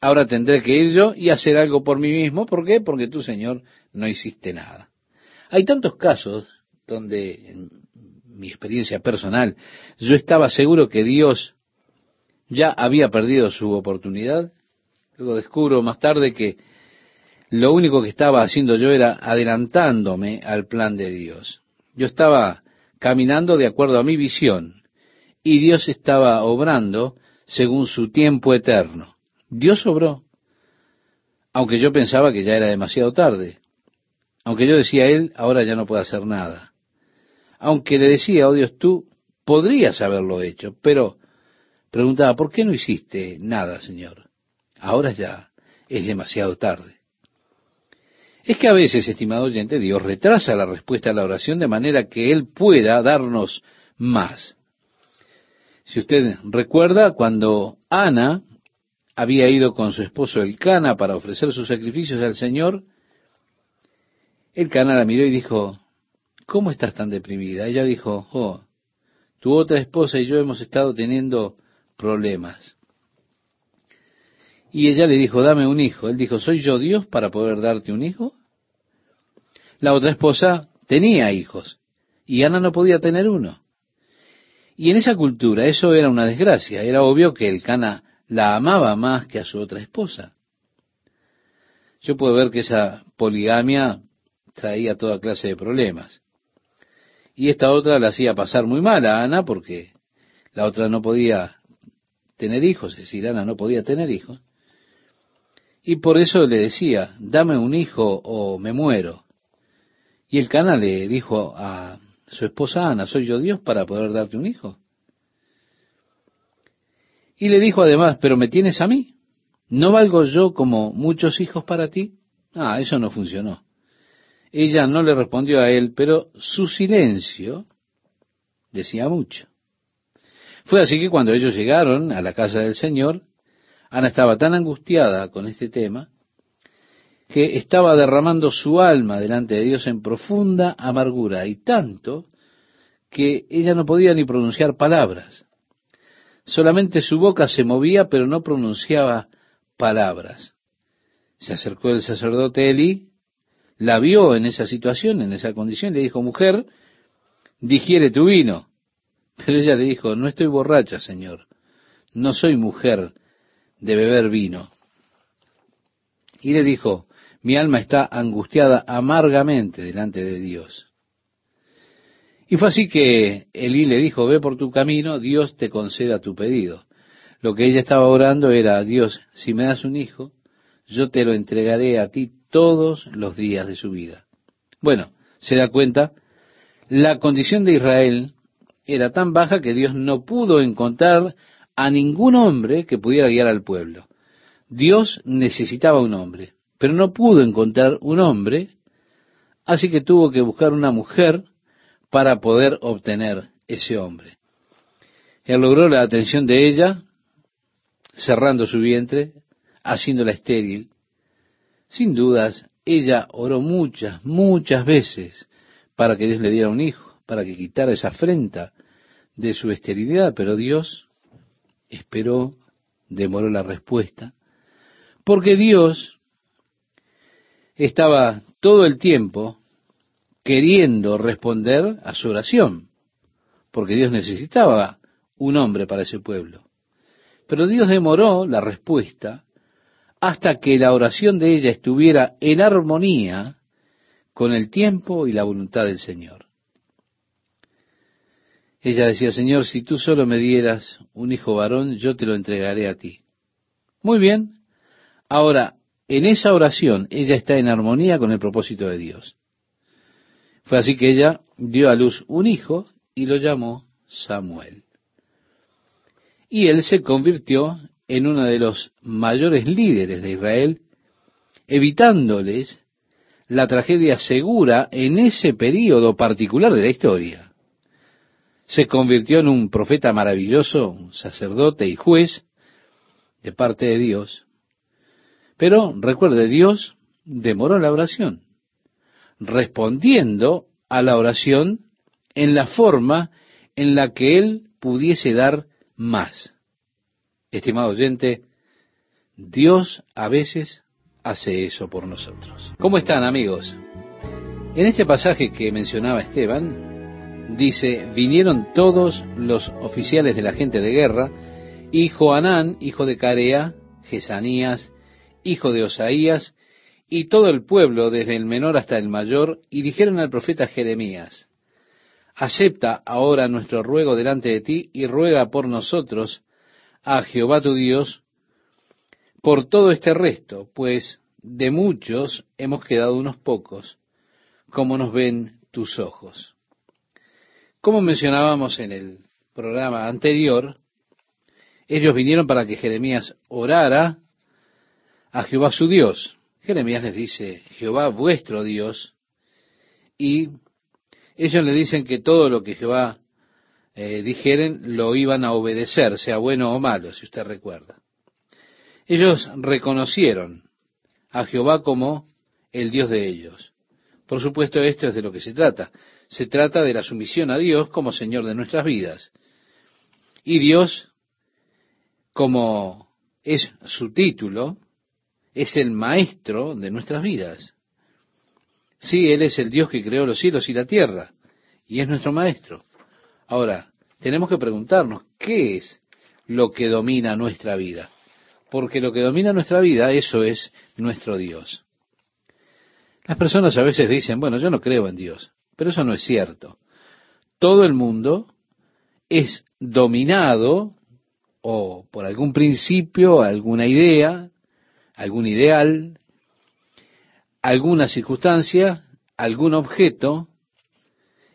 Ahora tendré que ir yo y hacer algo por mí mismo. ¿Por qué? Porque tú, Señor, no hiciste nada. Hay tantos casos donde, en mi experiencia personal, yo estaba seguro que Dios ya había perdido su oportunidad. Luego descubro más tarde que lo único que estaba haciendo yo era adelantándome al plan de Dios. Yo estaba caminando de acuerdo a mi visión y Dios estaba obrando según su tiempo eterno. Dios obró, aunque yo pensaba que ya era demasiado tarde, aunque yo decía a él, ahora ya no puedo hacer nada, aunque le decía, oh Dios, tú podrías haberlo hecho, pero preguntaba, ¿por qué no hiciste nada, Señor? Ahora ya es demasiado tarde. Es que a veces, estimado oyente, Dios retrasa la respuesta a la oración de manera que Él pueda darnos más. Si usted recuerda, cuando Ana había ido con su esposo el Cana para ofrecer sus sacrificios al Señor, el Cana la miró y dijo, ¿cómo estás tan deprimida? Ella dijo, oh, tu otra esposa y yo hemos estado teniendo problemas. Y ella le dijo, dame un hijo. Él dijo, ¿soy yo Dios para poder darte un hijo? La otra esposa tenía hijos y Ana no podía tener uno. Y en esa cultura eso era una desgracia. Era obvio que el Cana la amaba más que a su otra esposa. Yo puedo ver que esa poligamia traía toda clase de problemas. Y esta otra la hacía pasar muy mal a Ana porque la otra no podía tener hijos, es decir, Ana no podía tener hijos. Y por eso le decía, dame un hijo o me muero. Y el Cana le dijo a su esposa Ana, ¿soy yo Dios para poder darte un hijo? Y le dijo además, pero me tienes a mí. ¿No valgo yo como muchos hijos para ti? Ah, eso no funcionó. Ella no le respondió a él, pero su silencio decía mucho. Fue así que cuando ellos llegaron a la casa del Señor, Ana estaba tan angustiada con este tema que estaba derramando su alma delante de Dios en profunda amargura y tanto que ella no podía ni pronunciar palabras. Solamente su boca se movía, pero no pronunciaba palabras. Se acercó el sacerdote Eli, la vio en esa situación, en esa condición, le dijo, mujer, digiere tu vino. Pero ella le dijo, no estoy borracha, Señor, no soy mujer de beber vino. Y le dijo, mi alma está angustiada amargamente delante de Dios. Y fue así que Elí le dijo, ve por tu camino, Dios te conceda tu pedido. Lo que ella estaba orando era, Dios, si me das un hijo, yo te lo entregaré a ti todos los días de su vida. Bueno, se da cuenta, la condición de Israel era tan baja que Dios no pudo encontrar a ningún hombre que pudiera guiar al pueblo. Dios necesitaba un hombre, pero no pudo encontrar un hombre, así que tuvo que buscar una mujer para poder obtener ese hombre. Él logró la atención de ella, cerrando su vientre, haciéndola estéril. Sin dudas, ella oró muchas, muchas veces para que Dios le diera un hijo, para que quitara esa afrenta de su esterilidad, pero Dios esperó, demoró la respuesta, porque Dios estaba todo el tiempo queriendo responder a su oración, porque Dios necesitaba un hombre para ese pueblo. Pero Dios demoró la respuesta hasta que la oración de ella estuviera en armonía con el tiempo y la voluntad del Señor. Ella decía, Señor, si tú solo me dieras un hijo varón, yo te lo entregaré a ti. Muy bien. Ahora, en esa oración, ella está en armonía con el propósito de Dios. Fue así que ella dio a luz un hijo y lo llamó Samuel. Y él se convirtió en uno de los mayores líderes de Israel, evitándoles la tragedia segura en ese período particular de la historia. Se convirtió en un profeta maravilloso, un sacerdote y juez de parte de Dios. Pero recuerde, Dios demoró la oración, respondiendo a la oración en la forma en la que Él pudiese dar más. Estimado oyente, Dios a veces hace eso por nosotros. ¿Cómo están amigos? En este pasaje que mencionaba Esteban, dice, vinieron todos los oficiales de la gente de guerra, y Joanán, hijo de Carea, Jesanías, hijo de Osaías, y todo el pueblo, desde el menor hasta el mayor, y dijeron al profeta Jeremías, acepta ahora nuestro ruego delante de ti y ruega por nosotros a Jehová tu Dios, por todo este resto, pues de muchos hemos quedado unos pocos, como nos ven tus ojos. Como mencionábamos en el programa anterior, ellos vinieron para que Jeremías orara a Jehová su Dios. Jeremías les dice, Jehová vuestro Dios, y ellos le dicen que todo lo que Jehová eh, dijeren lo iban a obedecer, sea bueno o malo, si usted recuerda. Ellos reconocieron a Jehová como el Dios de ellos. Por supuesto, esto es de lo que se trata. Se trata de la sumisión a Dios como Señor de nuestras vidas. Y Dios, como es su título, es el maestro de nuestras vidas. Sí, Él es el Dios que creó los cielos y la tierra, y es nuestro maestro. Ahora, tenemos que preguntarnos, ¿qué es lo que domina nuestra vida? porque lo que domina nuestra vida, eso es nuestro Dios. Las personas a veces dicen, bueno, yo no creo en Dios, pero eso no es cierto. Todo el mundo es dominado o por algún principio, alguna idea, algún ideal, alguna circunstancia, algún objeto,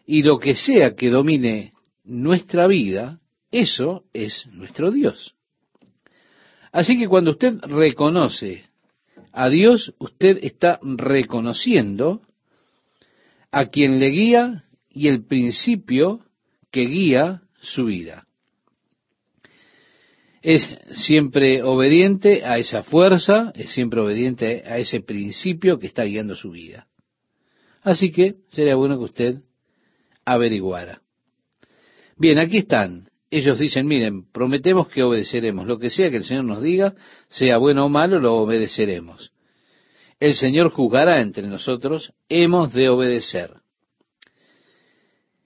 y lo que sea que domine nuestra vida, eso es nuestro Dios. Así que cuando usted reconoce a Dios, usted está reconociendo a quien le guía y el principio que guía su vida. Es siempre obediente a esa fuerza, es siempre obediente a ese principio que está guiando su vida. Así que sería bueno que usted averiguara. Bien, aquí están ellos dicen, miren, prometemos que obedeceremos. Lo que sea que el Señor nos diga, sea bueno o malo, lo obedeceremos. El Señor juzgará entre nosotros, hemos de obedecer.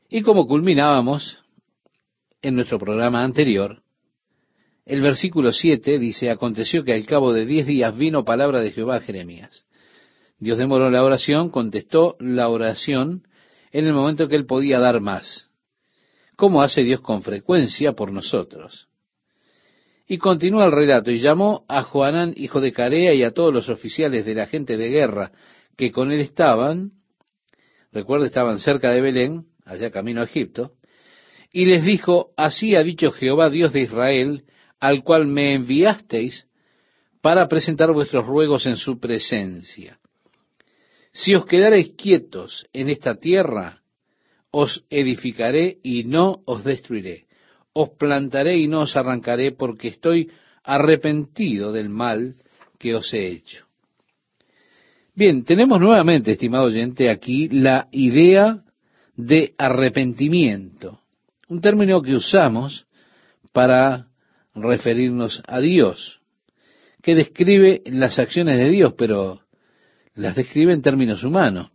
Y como culminábamos en nuestro programa anterior, el versículo 7 dice, aconteció que al cabo de diez días vino palabra de Jehová a Jeremías. Dios demoró la oración, contestó la oración en el momento que él podía dar más como hace Dios con frecuencia por nosotros. Y continúa el relato, y llamó a Joanán, hijo de Carea, y a todos los oficiales de la gente de guerra que con él estaban, recuerda, estaban cerca de Belén, allá camino a Egipto, y les dijo, así ha dicho Jehová, Dios de Israel, al cual me enviasteis para presentar vuestros ruegos en su presencia. Si os quedareis quietos en esta tierra, os edificaré y no os destruiré. Os plantaré y no os arrancaré porque estoy arrepentido del mal que os he hecho. Bien, tenemos nuevamente, estimado oyente, aquí la idea de arrepentimiento, un término que usamos para referirnos a Dios, que describe las acciones de Dios, pero las describe en términos humanos.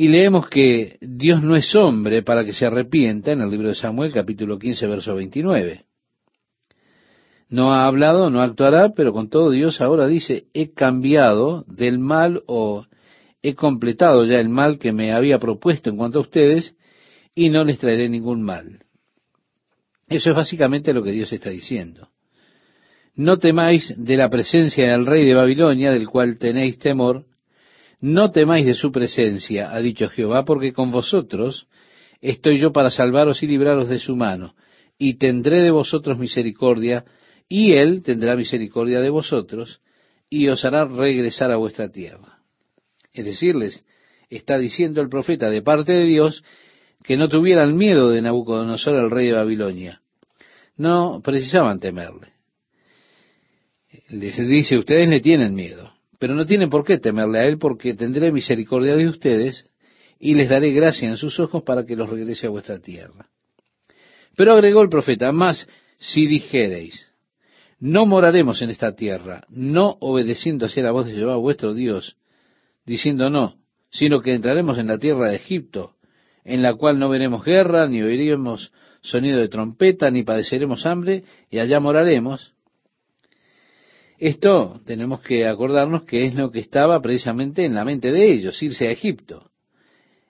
Y leemos que Dios no es hombre para que se arrepienta en el libro de Samuel capítulo 15 verso 29. No ha hablado, no actuará, pero con todo Dios ahora dice, he cambiado del mal o he completado ya el mal que me había propuesto en cuanto a ustedes y no les traeré ningún mal. Eso es básicamente lo que Dios está diciendo. No temáis de la presencia del rey de Babilonia, del cual tenéis temor, no temáis de su presencia, ha dicho Jehová, porque con vosotros estoy yo para salvaros y libraros de su mano, y tendré de vosotros misericordia, y él tendrá misericordia de vosotros y os hará regresar a vuestra tierra. Es decirles, está diciendo el profeta de parte de Dios que no tuvieran miedo de Nabucodonosor, el rey de Babilonia. No precisaban temerle. Les dice, ustedes le tienen miedo, pero no tienen por qué temerle a él porque tendré misericordia de ustedes y les daré gracia en sus ojos para que los regrese a vuestra tierra. Pero agregó el profeta, más si dijereis, no moraremos en esta tierra, no obedeciendo hacia la voz de Jehová vuestro Dios, diciendo no, sino que entraremos en la tierra de Egipto, en la cual no veremos guerra, ni oiremos sonido de trompeta, ni padeceremos hambre, y allá moraremos. Esto tenemos que acordarnos que es lo que estaba precisamente en la mente de ellos, irse a Egipto,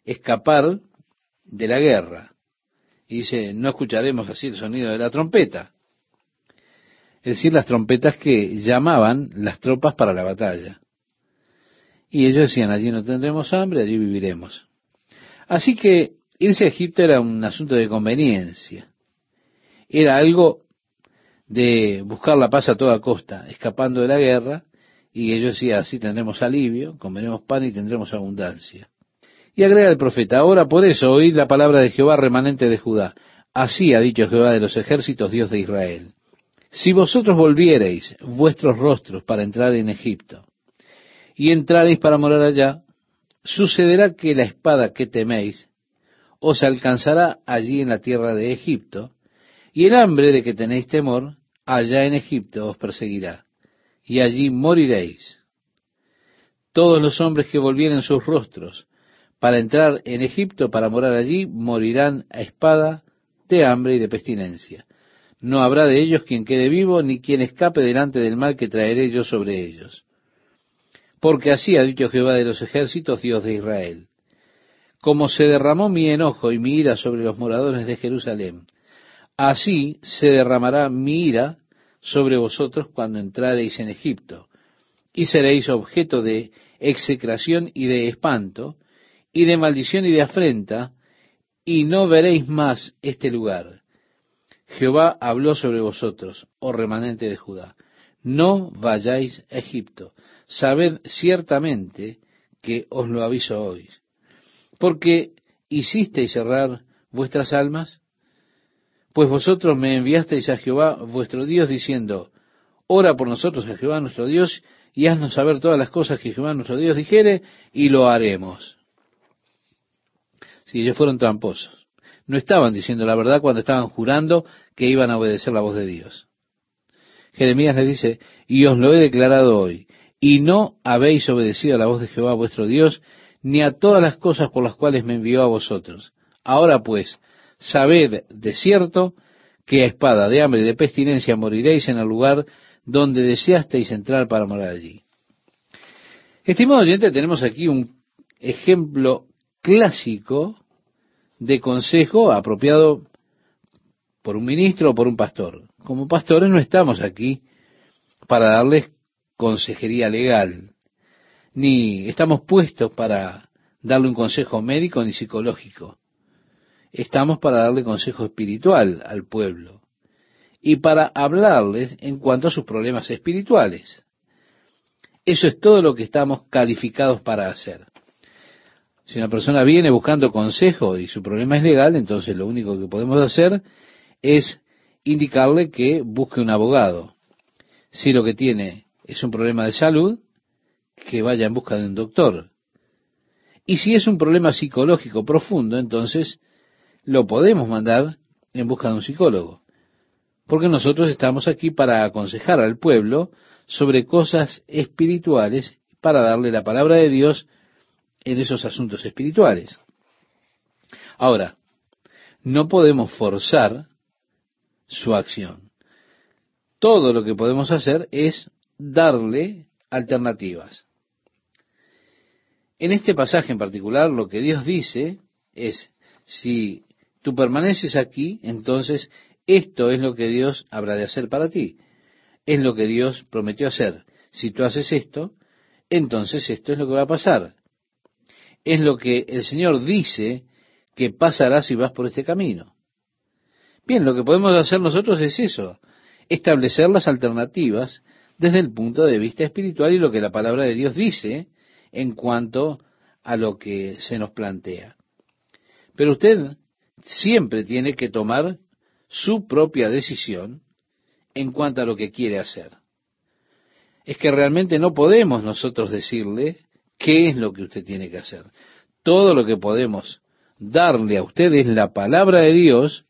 escapar de la guerra. Y dice, no escucharemos así el sonido de la trompeta es decir, las trompetas que llamaban las tropas para la batalla. Y ellos decían, allí no tendremos hambre, allí viviremos. Así que irse a Egipto era un asunto de conveniencia. Era algo de buscar la paz a toda costa, escapando de la guerra, y ellos decían, así tendremos alivio, comeremos pan y tendremos abundancia. Y agrega el profeta, ahora por eso oíd la palabra de Jehová remanente de Judá. Así ha dicho Jehová de los ejércitos, Dios de Israel. Si vosotros volviereis vuestros rostros para entrar en Egipto, y entrareis para morar allá, sucederá que la espada que teméis os alcanzará allí en la tierra de Egipto, y el hambre de que tenéis temor allá en Egipto os perseguirá, y allí moriréis. Todos los hombres que volvieren sus rostros para entrar en Egipto, para morar allí, morirán a espada, de hambre y de pestilencia no habrá de ellos quien quede vivo, ni quien escape delante del mal que traeré yo sobre ellos. Porque así ha dicho Jehová de los ejércitos, Dios de Israel. Como se derramó mi enojo y mi ira sobre los moradores de Jerusalén, así se derramará mi ira sobre vosotros cuando entrareis en Egipto, y seréis objeto de execración y de espanto, y de maldición y de afrenta, y no veréis más este lugar Jehová habló sobre vosotros, oh remanente de Judá. No vayáis a Egipto. Sabed ciertamente que os lo aviso hoy. Porque hicisteis cerrar vuestras almas, pues vosotros me enviasteis a Jehová vuestro Dios diciendo, ora por nosotros a Jehová nuestro Dios y haznos saber todas las cosas que Jehová nuestro Dios dijere y lo haremos. Si ellos fueron tramposos no estaban diciendo la verdad cuando estaban jurando que iban a obedecer la voz de Dios. Jeremías les dice, y os lo he declarado hoy, y no habéis obedecido a la voz de Jehová vuestro Dios, ni a todas las cosas por las cuales me envió a vosotros. Ahora pues, sabed de cierto que a espada de hambre y de pestilencia moriréis en el lugar donde deseasteis entrar para morar allí. Estimado oyente, tenemos aquí un ejemplo clásico de consejo apropiado por un ministro o por un pastor. Como pastores no estamos aquí para darles consejería legal, ni estamos puestos para darle un consejo médico ni psicológico. Estamos para darle consejo espiritual al pueblo y para hablarles en cuanto a sus problemas espirituales. Eso es todo lo que estamos calificados para hacer. Si una persona viene buscando consejo y su problema es legal, entonces lo único que podemos hacer es indicarle que busque un abogado. Si lo que tiene es un problema de salud, que vaya en busca de un doctor. Y si es un problema psicológico profundo, entonces lo podemos mandar en busca de un psicólogo. Porque nosotros estamos aquí para aconsejar al pueblo sobre cosas espirituales, para darle la palabra de Dios en esos asuntos espirituales. Ahora, no podemos forzar su acción. Todo lo que podemos hacer es darle alternativas. En este pasaje en particular, lo que Dios dice es, si tú permaneces aquí, entonces esto es lo que Dios habrá de hacer para ti. Es lo que Dios prometió hacer. Si tú haces esto, entonces esto es lo que va a pasar es lo que el Señor dice que pasará si vas por este camino. Bien, lo que podemos hacer nosotros es eso, establecer las alternativas desde el punto de vista espiritual y lo que la palabra de Dios dice en cuanto a lo que se nos plantea. Pero usted siempre tiene que tomar su propia decisión en cuanto a lo que quiere hacer. Es que realmente no podemos nosotros decirle qué es lo que usted tiene que hacer. Todo lo que podemos darle a usted es la palabra de Dios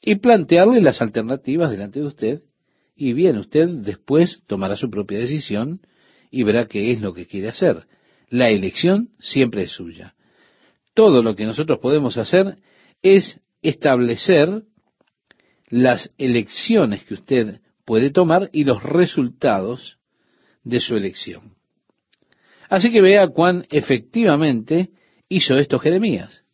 y plantearle las alternativas delante de usted. Y bien, usted después tomará su propia decisión y verá qué es lo que quiere hacer. La elección siempre es suya. Todo lo que nosotros podemos hacer es establecer las elecciones que usted puede tomar y los resultados de su elección. Así que vea cuán efectivamente hizo esto Jeremías.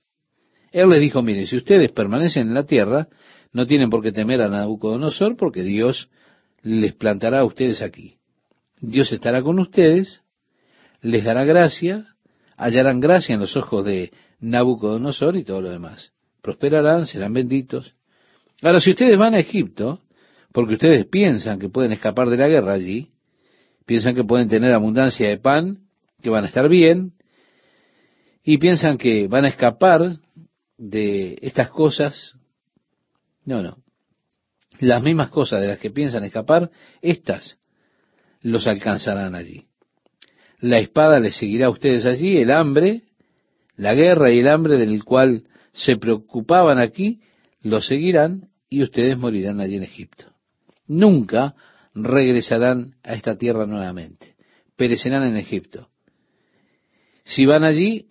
Él les dijo, mire, si ustedes permanecen en la tierra, no tienen por qué temer a Nabucodonosor, porque Dios les plantará a ustedes aquí. Dios estará con ustedes, les dará gracia, hallarán gracia en los ojos de Nabucodonosor y todo lo demás. Prosperarán, serán benditos. Ahora, si ustedes van a Egipto, porque ustedes piensan que pueden escapar de la guerra allí, piensan que pueden tener abundancia de pan, que van a estar bien, y piensan que van a escapar de estas cosas. No, no. Las mismas cosas de las que piensan escapar, estas los alcanzarán allí. La espada les seguirá a ustedes allí, el hambre, la guerra y el hambre del cual se preocupaban aquí, los seguirán y ustedes morirán allí en Egipto. Nunca regresarán a esta tierra nuevamente. Perecerán en Egipto. Si van allí,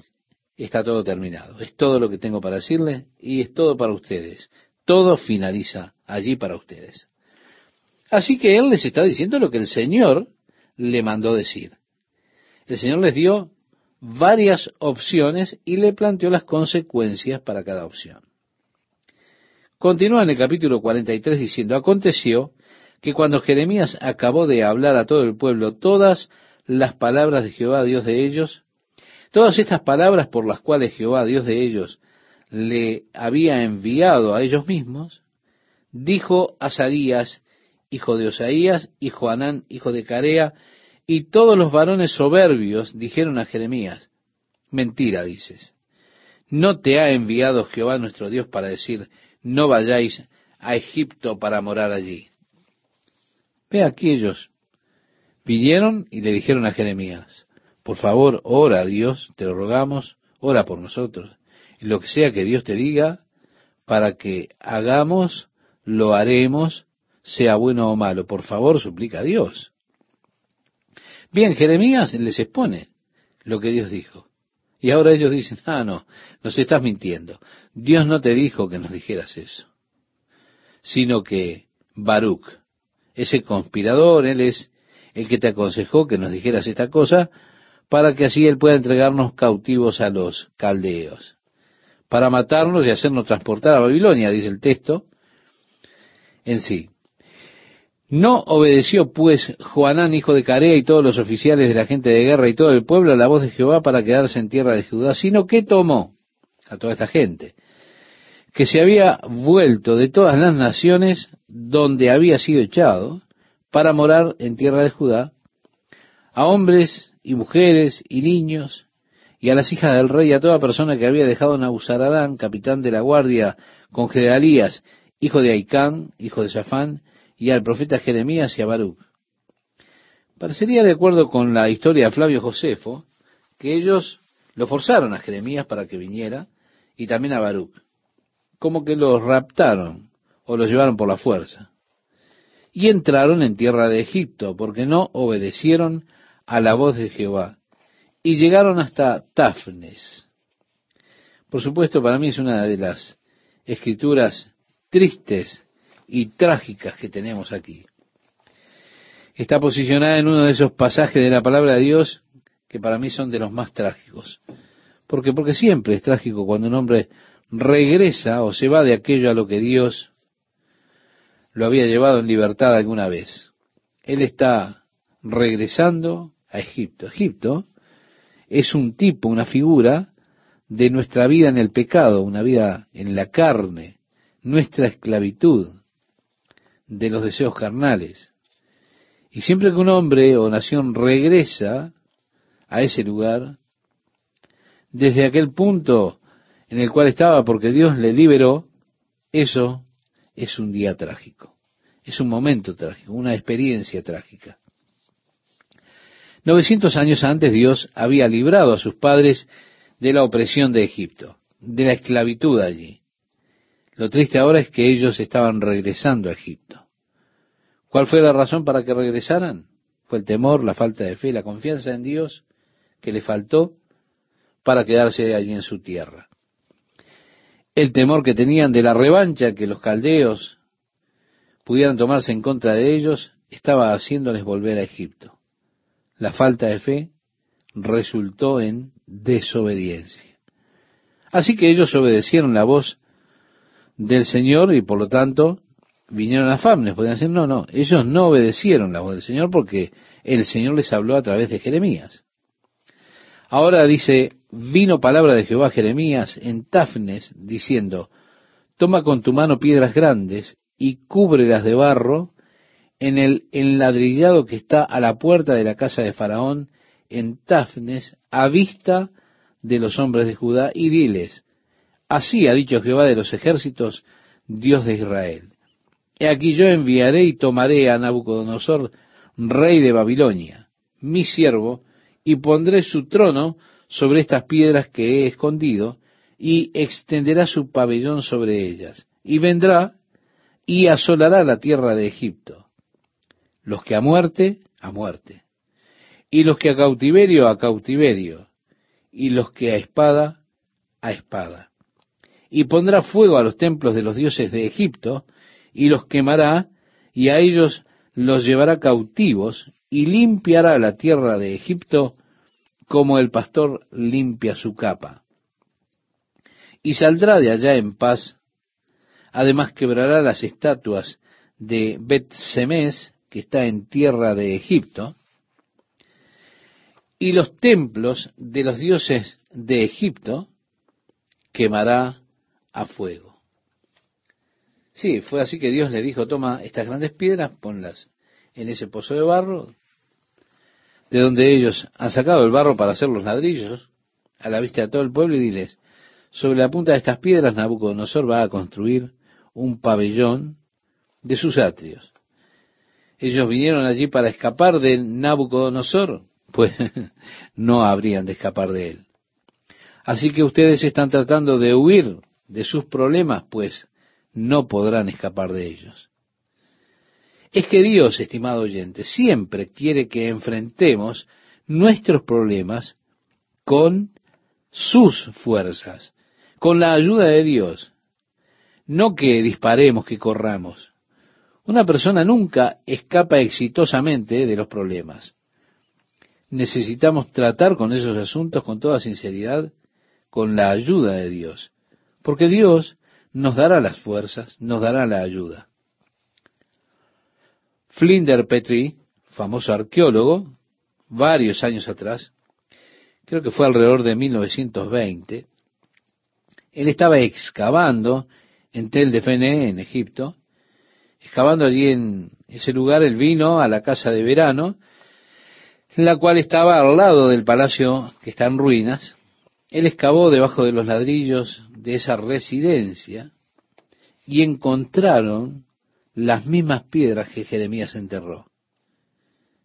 está todo terminado. Es todo lo que tengo para decirles y es todo para ustedes. Todo finaliza allí para ustedes. Así que Él les está diciendo lo que el Señor le mandó decir. El Señor les dio varias opciones y le planteó las consecuencias para cada opción. Continúa en el capítulo 43 diciendo, aconteció que cuando Jeremías acabó de hablar a todo el pueblo todas las palabras de Jehová, Dios de ellos, Todas estas palabras por las cuales Jehová, Dios de ellos, le había enviado a ellos mismos, dijo Azarías, hijo de Osaías, y Joanán, hijo de Carea, y todos los varones soberbios dijeron a Jeremías, mentira dices, no te ha enviado Jehová nuestro Dios para decir, no vayáis a Egipto para morar allí. Ve aquí ellos, pidieron y le dijeron a Jeremías, por favor, ora a Dios, te lo rogamos, ora por nosotros. Y lo que sea que Dios te diga, para que hagamos, lo haremos, sea bueno o malo. Por favor, suplica a Dios. Bien, Jeremías les expone lo que Dios dijo. Y ahora ellos dicen, ah, no, nos estás mintiendo. Dios no te dijo que nos dijeras eso. Sino que Baruch, ese conspirador, él es el que te aconsejó que nos dijeras esta cosa, para que así Él pueda entregarnos cautivos a los caldeos, para matarnos y hacernos transportar a Babilonia, dice el texto en sí. No obedeció pues Joanán, hijo de Carea, y todos los oficiales de la gente de guerra y todo el pueblo a la voz de Jehová para quedarse en tierra de Judá, sino que tomó a toda esta gente, que se había vuelto de todas las naciones donde había sido echado, para morar en tierra de Judá, a hombres y mujeres y niños, y a las hijas del rey, a toda persona que había dejado Nabuzaradán, capitán de la guardia, con Gedalías, hijo de Aicán, hijo de Safán, y al profeta Jeremías y a Baruch. Parecería de acuerdo con la historia de Flavio Josefo, que ellos lo forzaron a Jeremías para que viniera, y también a Baruch, como que los raptaron o los llevaron por la fuerza. Y entraron en tierra de Egipto, porque no obedecieron a la voz de Jehová y llegaron hasta Tafnes. Por supuesto, para mí es una de las escrituras tristes y trágicas que tenemos aquí. Está posicionada en uno de esos pasajes de la palabra de Dios que para mí son de los más trágicos. Porque porque siempre es trágico cuando un hombre regresa o se va de aquello a lo que Dios lo había llevado en libertad alguna vez. Él está regresando a Egipto. Egipto es un tipo, una figura de nuestra vida en el pecado, una vida en la carne, nuestra esclavitud. De los deseos carnales. Y siempre que un hombre o nación regresa a ese lugar, desde aquel punto en el cual estaba porque Dios le liberó, eso es un día trágico, es un momento trágico, una experiencia trágica. 900 años antes Dios había librado a sus padres de la opresión de Egipto, de la esclavitud allí. Lo triste ahora es que ellos estaban regresando a Egipto. ¿Cuál fue la razón para que regresaran? Fue el temor, la falta de fe, la confianza en Dios que le faltó para quedarse allí en su tierra. El temor que tenían de la revancha que los caldeos pudieran tomarse en contra de ellos estaba haciéndoles volver a Egipto. La falta de fe resultó en desobediencia. Así que ellos obedecieron la voz del Señor y por lo tanto vinieron a Famnes. Podrían decir, no, no, ellos no obedecieron la voz del Señor porque el Señor les habló a través de Jeremías. Ahora dice, vino palabra de Jehová a Jeremías en Tafnes diciendo, toma con tu mano piedras grandes y cúbrelas de barro en el enladrillado que está a la puerta de la casa de Faraón en Tafnes a vista de los hombres de Judá y diles, Así ha dicho Jehová de los ejércitos, Dios de Israel. He aquí yo enviaré y tomaré a Nabucodonosor, rey de Babilonia, mi siervo, y pondré su trono sobre estas piedras que he escondido, y extenderá su pabellón sobre ellas, y vendrá y asolará la tierra de Egipto. Los que a muerte, a muerte, y los que a cautiverio, a cautiverio, y los que a espada, a espada. Y pondrá fuego a los templos de los dioses de Egipto, y los quemará, y a ellos los llevará cautivos, y limpiará la tierra de Egipto como el pastor limpia su capa. Y saldrá de allá en paz, además quebrará las estatuas de Bet que está en tierra de Egipto, y los templos de los dioses de Egipto quemará a fuego. Sí, fue así que Dios le dijo, toma estas grandes piedras, ponlas en ese pozo de barro, de donde ellos han sacado el barro para hacer los ladrillos, a la vista de todo el pueblo, y diles, sobre la punta de estas piedras Nabucodonosor va a construir un pabellón de sus atrios. Ellos vinieron allí para escapar de Nabucodonosor, pues no habrían de escapar de él. Así que ustedes están tratando de huir de sus problemas, pues no podrán escapar de ellos. Es que Dios, estimado oyente, siempre quiere que enfrentemos nuestros problemas con sus fuerzas, con la ayuda de Dios. No que disparemos, que corramos. Una persona nunca escapa exitosamente de los problemas. Necesitamos tratar con esos asuntos con toda sinceridad, con la ayuda de Dios porque Dios nos dará las fuerzas, nos dará la ayuda. Flinder Petrie, famoso arqueólogo, varios años atrás, creo que fue alrededor de 1920, él estaba excavando en Tel de Fene, en Egipto, excavando allí en ese lugar, él vino a la casa de verano, la cual estaba al lado del palacio que está en ruinas, él excavó debajo de los ladrillos de esa residencia y encontraron las mismas piedras que Jeremías enterró.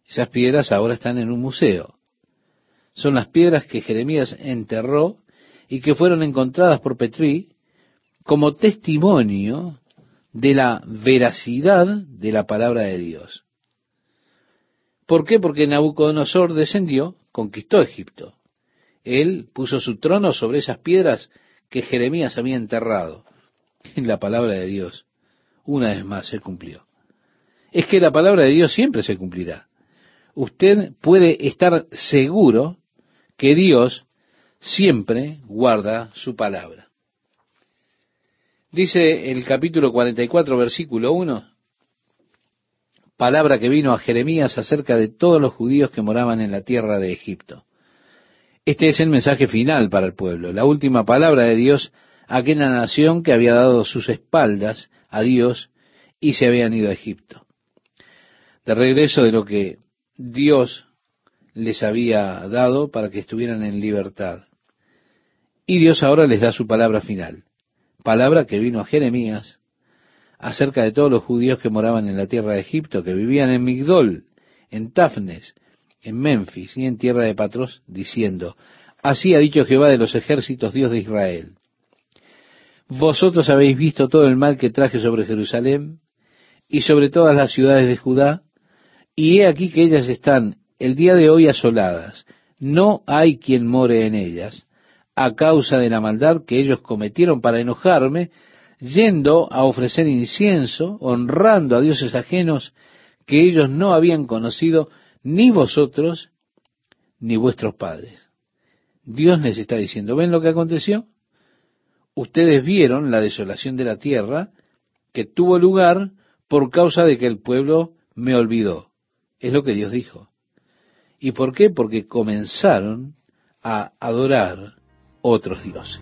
Esas piedras ahora están en un museo. Son las piedras que Jeremías enterró y que fueron encontradas por Petri como testimonio de la veracidad de la palabra de Dios. ¿Por qué? Porque Nabucodonosor descendió, conquistó Egipto. Él puso su trono sobre esas piedras que Jeremías había enterrado. En la palabra de Dios, una vez más, se cumplió. Es que la palabra de Dios siempre se cumplirá. Usted puede estar seguro que Dios siempre guarda su palabra. Dice el capítulo 44, versículo 1, palabra que vino a Jeremías acerca de todos los judíos que moraban en la tierra de Egipto. Este es el mensaje final para el pueblo, la última palabra de Dios a aquella nación que había dado sus espaldas a Dios y se habían ido a Egipto. De regreso de lo que Dios les había dado para que estuvieran en libertad. Y Dios ahora les da su palabra final, palabra que vino a Jeremías acerca de todos los judíos que moraban en la tierra de Egipto, que vivían en Migdol, en Tafnes, en Memphis y en tierra de Patros, diciendo, Así ha dicho Jehová de los ejércitos, Dios de Israel. Vosotros habéis visto todo el mal que traje sobre Jerusalén y sobre todas las ciudades de Judá, y he aquí que ellas están el día de hoy asoladas, no hay quien more en ellas, a causa de la maldad que ellos cometieron para enojarme, yendo a ofrecer incienso, honrando a dioses ajenos que ellos no habían conocido, ni vosotros, ni vuestros padres. Dios les está diciendo, ¿ven lo que aconteció? Ustedes vieron la desolación de la tierra que tuvo lugar por causa de que el pueblo me olvidó. Es lo que Dios dijo. ¿Y por qué? Porque comenzaron a adorar otros dioses.